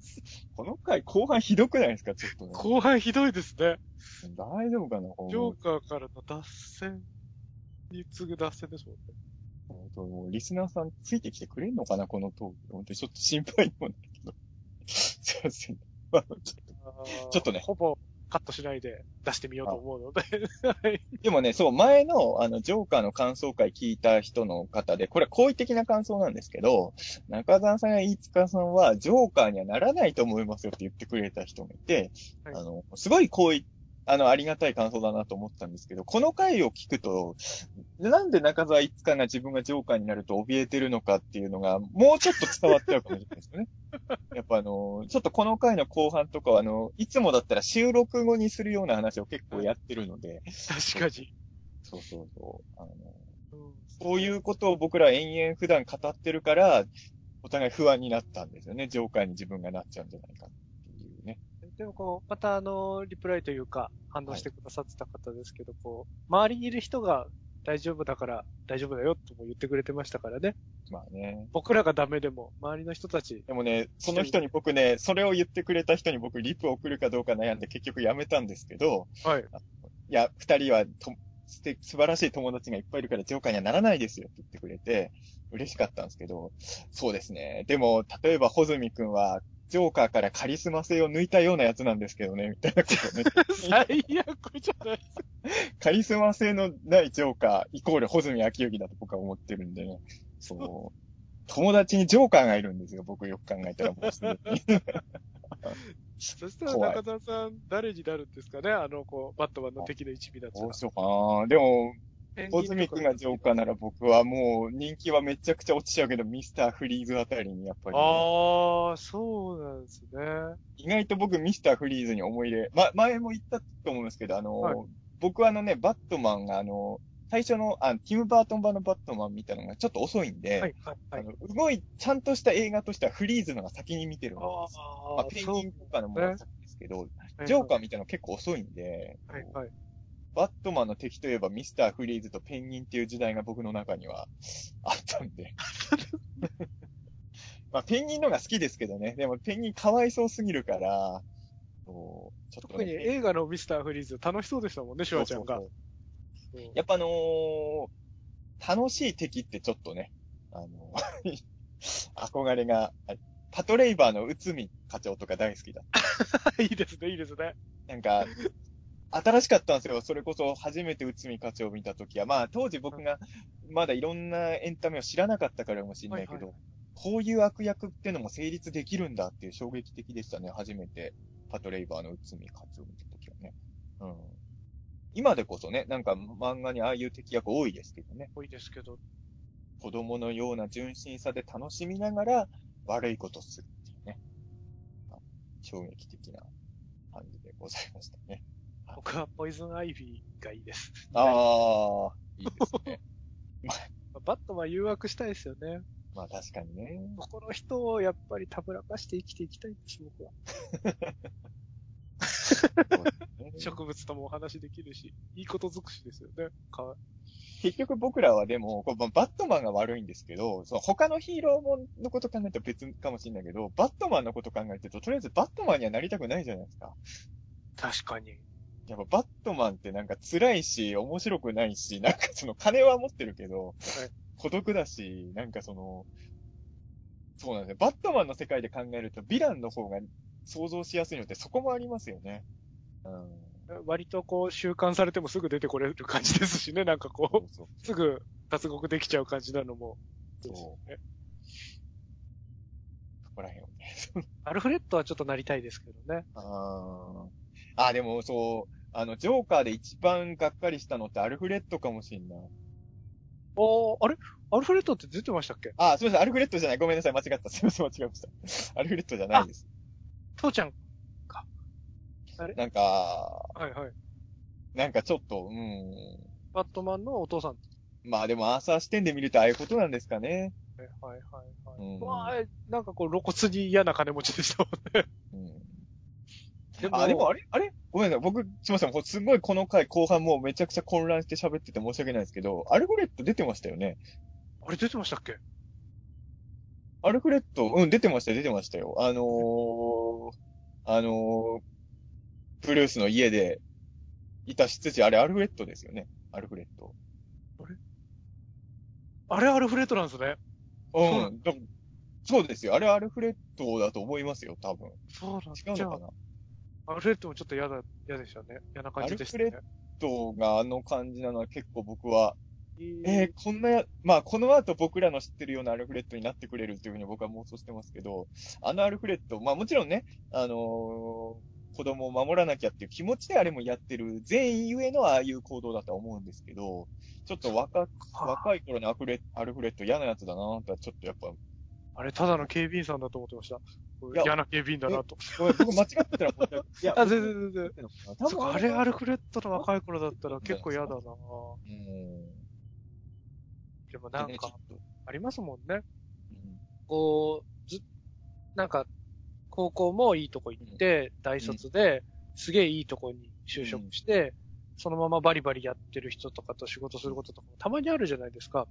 この回後半ひどくないですか？ちょっとね。後半ひどいですね。大丈夫かな？ジョーカーからの脱線に次ぐ脱線ですもんね。本当もうリスナーさんついてきてくれんのかな？このトーク。本当にちょっと心配にもなるけど。すいません。ちょっとねほぼカットしないで出してみようと思うので。でもね、そう、前の、あの、ジョーカーの感想会聞いた人の方で、これは好意的な感想なんですけど、中澤さんや飯塚さんは、ジョーカーにはならないと思いますよって言ってくれた人がいて、はいあの、すごい好意、あの、ありがたい感想だなと思ったんですけど、この回を聞くと、なんで中澤一華が自分がジョーカーになると怯えてるのかっていうのが、もうちょっと伝わっちゃうかもしれないですよね。やっぱあの、ちょっとこの回の後半とかは、あの、いつもだったら収録後にするような話を結構やってるので、確かに。そうそうそう。あの、うんそういうことを僕ら延々普段語ってるから、お互い不安になったんですよね。ジョーカーに自分がなっちゃうんじゃないか。でもこう、またあの、リプライというか、反応してくださってた方ですけど、こう、周りにいる人が大丈夫だから大丈夫だよとも言ってくれてましたからね。まあね。僕らがダメでも、周りの人たち、でもね、その人に僕ね、それを言ってくれた人に僕リプを送るかどうか悩んで結局やめたんですけど、はい。いや、二人はと素晴らしい友達がいっぱいいるからジョーカーにはならないですよって言ってくれて、嬉しかったんですけど、そうですね。でも、例えば、ホズミ君は、ジョーカーからカリスマ性を抜いたようなやつなんですけどね、みたいなことね。最悪じゃないですか。カリスマ性のないジョーカー、イコールホズミ秋之だと僕は思ってるんでね。そう。友達にジョーカーがいるんですよ、僕よく考えたらもうすでに。そしたら中澤さん、誰になるんですかねあの、こう、バットマンの敵の一味だったらどう。しようかな。でも、ホズミ君がジョーカーなら僕はもう人気はめちゃくちゃ落ちちゃうけど、ミスターフリーズあたりにやっぱり、ああ、そうなんですね。意外と僕ミスターフリーズに思い入れ、ま、前も言ったと思うんですけど、あの、はい僕はあのね、バットマンがあの、最初の、あティム・バートン版のバットマン見たのがちょっと遅いんで、はい、はい、はい。あの、すごいちゃんとした映画としてはフリーズのが先に見てるんです。あまあ、ペンギンとかのものですけど、そうジョーカー見たの結構遅いんで、はい、はい。バットマンの敵といえばミスターフリーズとペンギンっていう時代が僕の中にはあったんで。まあ、ペンギンのが好きですけどね。でもペンギンかわいそうすぎるから、そうちょっと特にね、映画のミスターフリーズ楽しそうでしたもんね、シュワちゃんがそう。そうそうやっぱあのー楽しい敵ってちょっとね、あの 憧れが、あパトレイバーの内海課長とか大好きだった。いいですね、いいですね。なんか、新しかったんですよ。それこそ初めて内海課長を見たときは。まあ当時僕がまだいろんなエンタメを知らなかったからかもしれないけど、はいはいこういう悪役ってのも成立できるんだっていう衝撃的でしたね。初めてパトレイバーの内海課長を見たときはね。うん。今でこそね、なんか漫画にああいう敵役多いですけどね。多いですけど、子供のような純真さで楽しみながら悪いことするっていうね。あ衝撃的な感じでございましたね。僕はポイズンアイビーがいいです。ああ、いいですね。バットマン誘惑したいですよね。まあ確かにね。この人をやっぱりたぶらかして生きていきたいんです、僕は。植物ともお話できるし、いいこと尽くしですよね。かわ結局僕らはでも、こバットマンが悪いんですけど、その他のヒーローものこと考えると別かもしれないけど、バットマンのこと考えてると、とりあえずバットマンにはなりたくないじゃないですか。確かに。やっぱバットマンってなんか辛いし、面白くないし、なんかその金は持ってるけど、孤独だし、なんかその、そうなんですよ。バットマンの世界で考えると、ヴィランの方が想像しやすいのってそこもありますよね。うん。割とこう、習慣されてもすぐ出てこれる感じですしね。なんかそこうそう。う、すぐ脱獄できちゃう感じなのも。そう。ねそこら辺をね。アルフレッドはちょっとなりたいですけどね。あーあ、でもそう、あの、ジョーカーで一番がっかりしたのってアルフレッドかもしんない。おー、あれ？アルフレッドって出てましたっけ？あ、すみません、アルフレッドじゃない。ごめんなさい、間違った。すみません、間違えました。アルフレッドじゃないです。父ちゃんか。あれ？なんか、はいはい。なんかちょっと、うん。バットマンのお父さん。まあでも、アーサー視点で見るとああいうことなんですかね。はいはいはいはい。うんわあ、なんかこう露骨に嫌な金持ちでしたもんね。うん。であ、でもあれあれ？ごめんなさい。僕、すみません。ほすごいこの回後半もうめちゃくちゃ混乱して喋ってて申し訳ないですけど、アルフレッド出てましたよね？あれ出てましたっけ？アルフレッド、うん、出てましたよ、出てましたよ。あのー、あのー、ブルースの家でいた執事、あれアルフレッドですよね？アルフレッド。あれ？アルフレッドなんですね。うん。だそうですよ。あれアルフレッドだと思いますよ、多分。そうなん違うのかな？アルフレッドもちょっと嫌だ、嫌でしたね。嫌な感じでしたねアルフ。ドがあの感じなのは結構僕は、ええー、こんなや、まあ、この後僕らの知ってるようなアルフレッドになってくれるっていうふうに僕は妄想してますけど、あのアルフレッド、まあもちろんね、あのー子供を守らなきゃっていう気持ちであれもやってる全員ゆえのああいう行動だとは思うんですけど、ちょっと若く、若い頃のアフレアルフレッド嫌なやつだなぁとはちょっとやっぱ、あれただの警備員さんだと思ってました。嫌な警備員だなと。僕間違ってたらい。いや、あ、全然全然。多分あれ、アルフレッドの若い頃だったら結構嫌だなうん。でもなんかありますもんね。うんこう、ず、なんか、高校もいいとこ行って、大卒で、すげえいいとこに就職して、そのままバリバリやってる人とかと仕事することとかもたまにあるじゃないですか。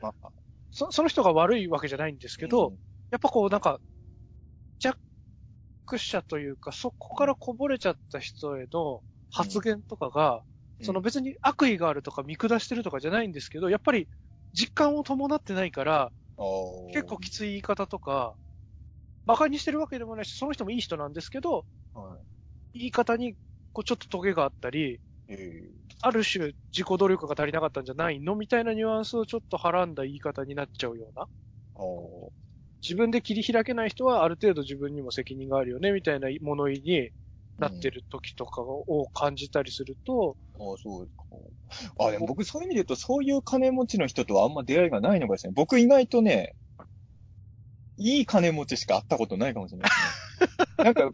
まあ、そその人が悪いわけじゃないんですけど、やっぱこうなんか、弱者というか、そこからこぼれちゃった人への発言とかが、うんその別に悪意があるとか見下してるとかじゃないんですけど、やっぱり実感を伴ってないから、うん、結構きつい言い方とか、馬鹿にしてるわけでもないし、その人もいい人なんですけど、はい。言い方にこうちょっとトゲがあったり、えある種自己努力が足りなかったんじゃないのみたいなニュアンスをちょっとはらんだ言い方になっちゃうような。自分で切り開けない人はある程度自分にも責任があるよねみたいな物言いになってる時とかを感じたりすると、ああ、そうですか。あ、でも僕そういう意味で言うと、そういう金持ちの人とはあんま出会いがないのかですね。僕意外とね、いい金持ちしか会ったことないかもしれないですね。なんか、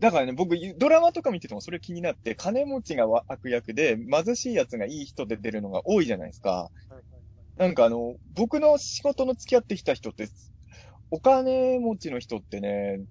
だからね、僕、ドラマとか見ててもそれ気になって、金持ちが悪役で、貧しい奴がいい人で出るのが多いじゃないですか。なんかあの、僕の仕事の付き合ってきた人って、お金持ちの人ってね、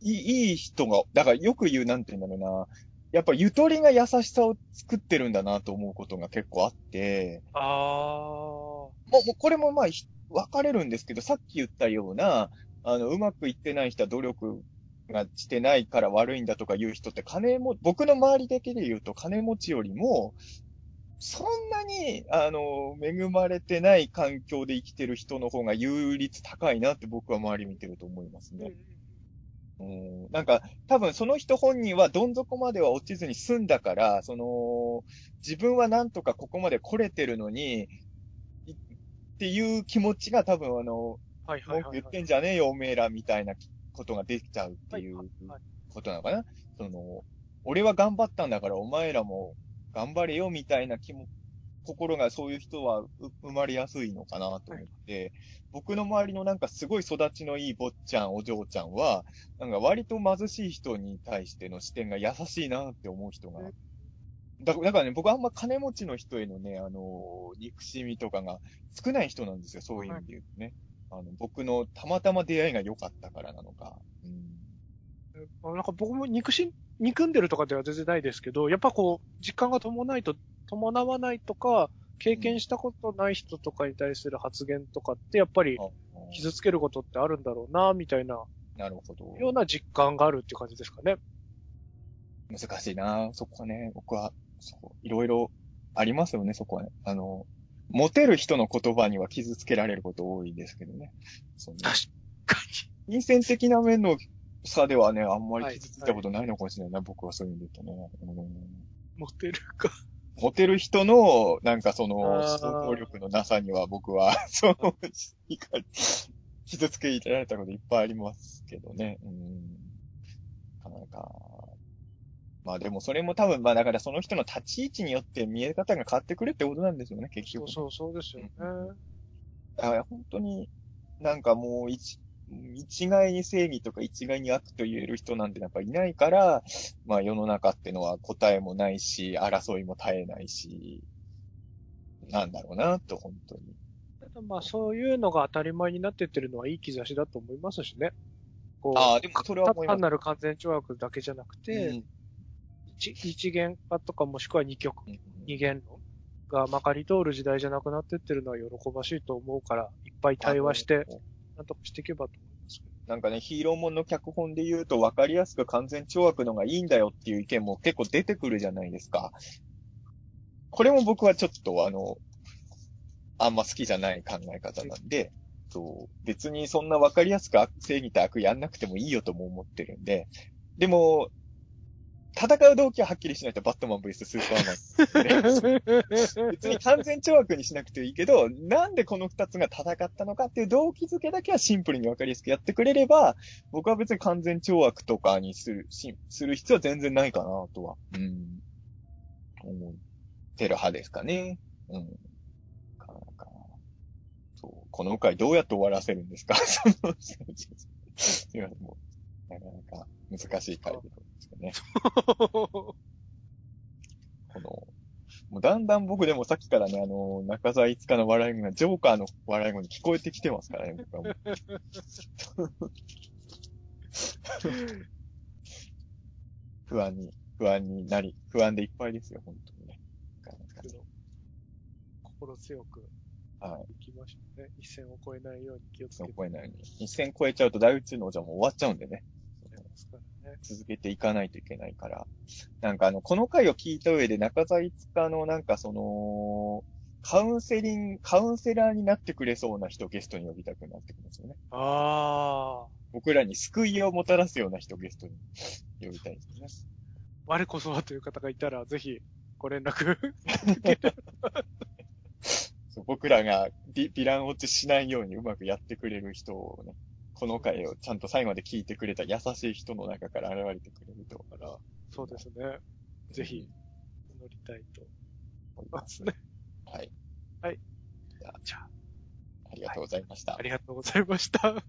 いいいい人が、だからよく言う、なんて言うんだろうな、やっぱゆとりが優しさを作ってるんだなと思うことが結構あって、あもう、もうこれもまあ、ひ分かれるんですけど、さっき言ったような、あの、うまくいってない人は努力がしてないから悪いんだとか言う人って金も、僕の周りだけで言うと金持ちよりも、そんなに、あの、恵まれてない環境で生きてる人の方が優率高いなって僕は周り見てると思いますあ、ね。うんなんか、多分その人本人はどん底までは落ちずに済んだから、その、自分はなんとかここまで来れてるのに、いっていう気持ちが多分あの、はいはいはい、文句言ってんじゃねえよ、おめえら、みたいなことができちゃうっていうはいはいことなのかな。その、俺は頑張ったんだからお前らも頑張れよ、みたいな気も、心がそういう人はう生まれやすいのかなと思って、僕の周りのなんかすごい育ちのいい坊ちゃん、お嬢ちゃんは、なんか割と貧しい人に対しての視点が優しいなって思う人が。だだからね、僕あんま金持ちの人へのね、あの、憎しみとかが少ない人なんですよ、そういう意味で言うとね。あの、僕のたまたま出会いが良かったからなのか。うん。あなんか僕も憎しん、憎んでるとかでは全然ないですけど、やっぱこう、実感が伴いと、伴わないとか、経験したことない人とかに対する発言とかって、やっぱりあ傷つけることってあるんだろうな、みたいな、なるほど。ような実感があるっていう感じですかね。難しいなそこはね、僕は、そう、いろいろありますよね、そこはね。あの、モテる人の言葉には傷つけられること多いですけどね。確か金銭的な面の差ではね、あんまり傷ついたことないのかもしれないな、僕はそういう意味で言うとね。うんに。モテるか。モテる人の、なんかその、想像力のなさには僕は、そう、傷つけられたこといっぱいありますけどね。うん。なかなか。まあでもそれも多分、まあだからその人の立ち位置によって見え方が変わってくるってことなんですよね、結局。そうそうそうですよね。だから本当に、なんかもう一、一概に正義とか一概に悪と言える人なんてやっぱいないから、まあ世の中ってのは答えもないし、争いも絶えないし、なんだろうな、と本当に。ただまあそういうのが当たり前になってってるのはいい兆しだと思いますしね。こうああ、でもそれは単。なる完全懲悪だけじゃなくて、うん一一元化とかもしくは二極、うん二元論がまかり通る時代じゃなくなってってるのは喜ばしいと思うから、いっぱい対話して、なんとかしていけばと思いますけど。なんかね、ヒーローもんの脚本で言うと分かりやすく完全懲悪のがいいんだよっていう意見も結構出てくるじゃないですか。これも僕はちょっとあの、あんま好きじゃない考え方なんで、そう別にそんな分かりやすく正義と悪やんなくてもいいよとも思ってるんで、でも、戦う動機ははっきりしないとバットマン VS スーパーマン、別に完全懲悪にしなくていいけど、なんでこの二つが戦ったのかっていう動機づけだけはシンプルに分かりやすくやってくれれば、僕は別に完全懲悪とかにする、しする必要は全然ないかなとは、うん、思ってる派ですかね。うん。かなかそう。この回どうやって終わらせるんですか？そのすみません、もう、なかなか難しい回答で。すよね。この、もうだんだん僕でもさっきからね、あの、中澤五日の笑い声がジョーカーの笑い声に聞こえてきてますからね、僕はもう。不安に、不安になり、不安でいっぱいですよ、本当にね。心強くはい。いきましょうね。一線を越えないように気をつそけてう超えないように。一線超えちゃうと大宇宙の王者も終わっちゃうんでね。ますからね。続けていかないといけないから。なんかあの、この回を聞いた上で中澤五日のなんかその、カウンセリング、カウンセラーになってくれそうな人をゲストに呼びたくなってきますよね。ああ、僕らに救いをもたらすような人をゲストに呼びたいですね。我こそはという方がいたら、ぜひご連絡。僕らがヴィヴィラン落ちしないようにうまくやってくれる人をね、この回をちゃんと最後まで聞いてくれた優しい人の中から現れてくれるとから、そうですね。ぜひ、乗りたいと思いま。すすね。はい。はい。じゃあ、じゃあ、ありがとうございました。ありがとうございました。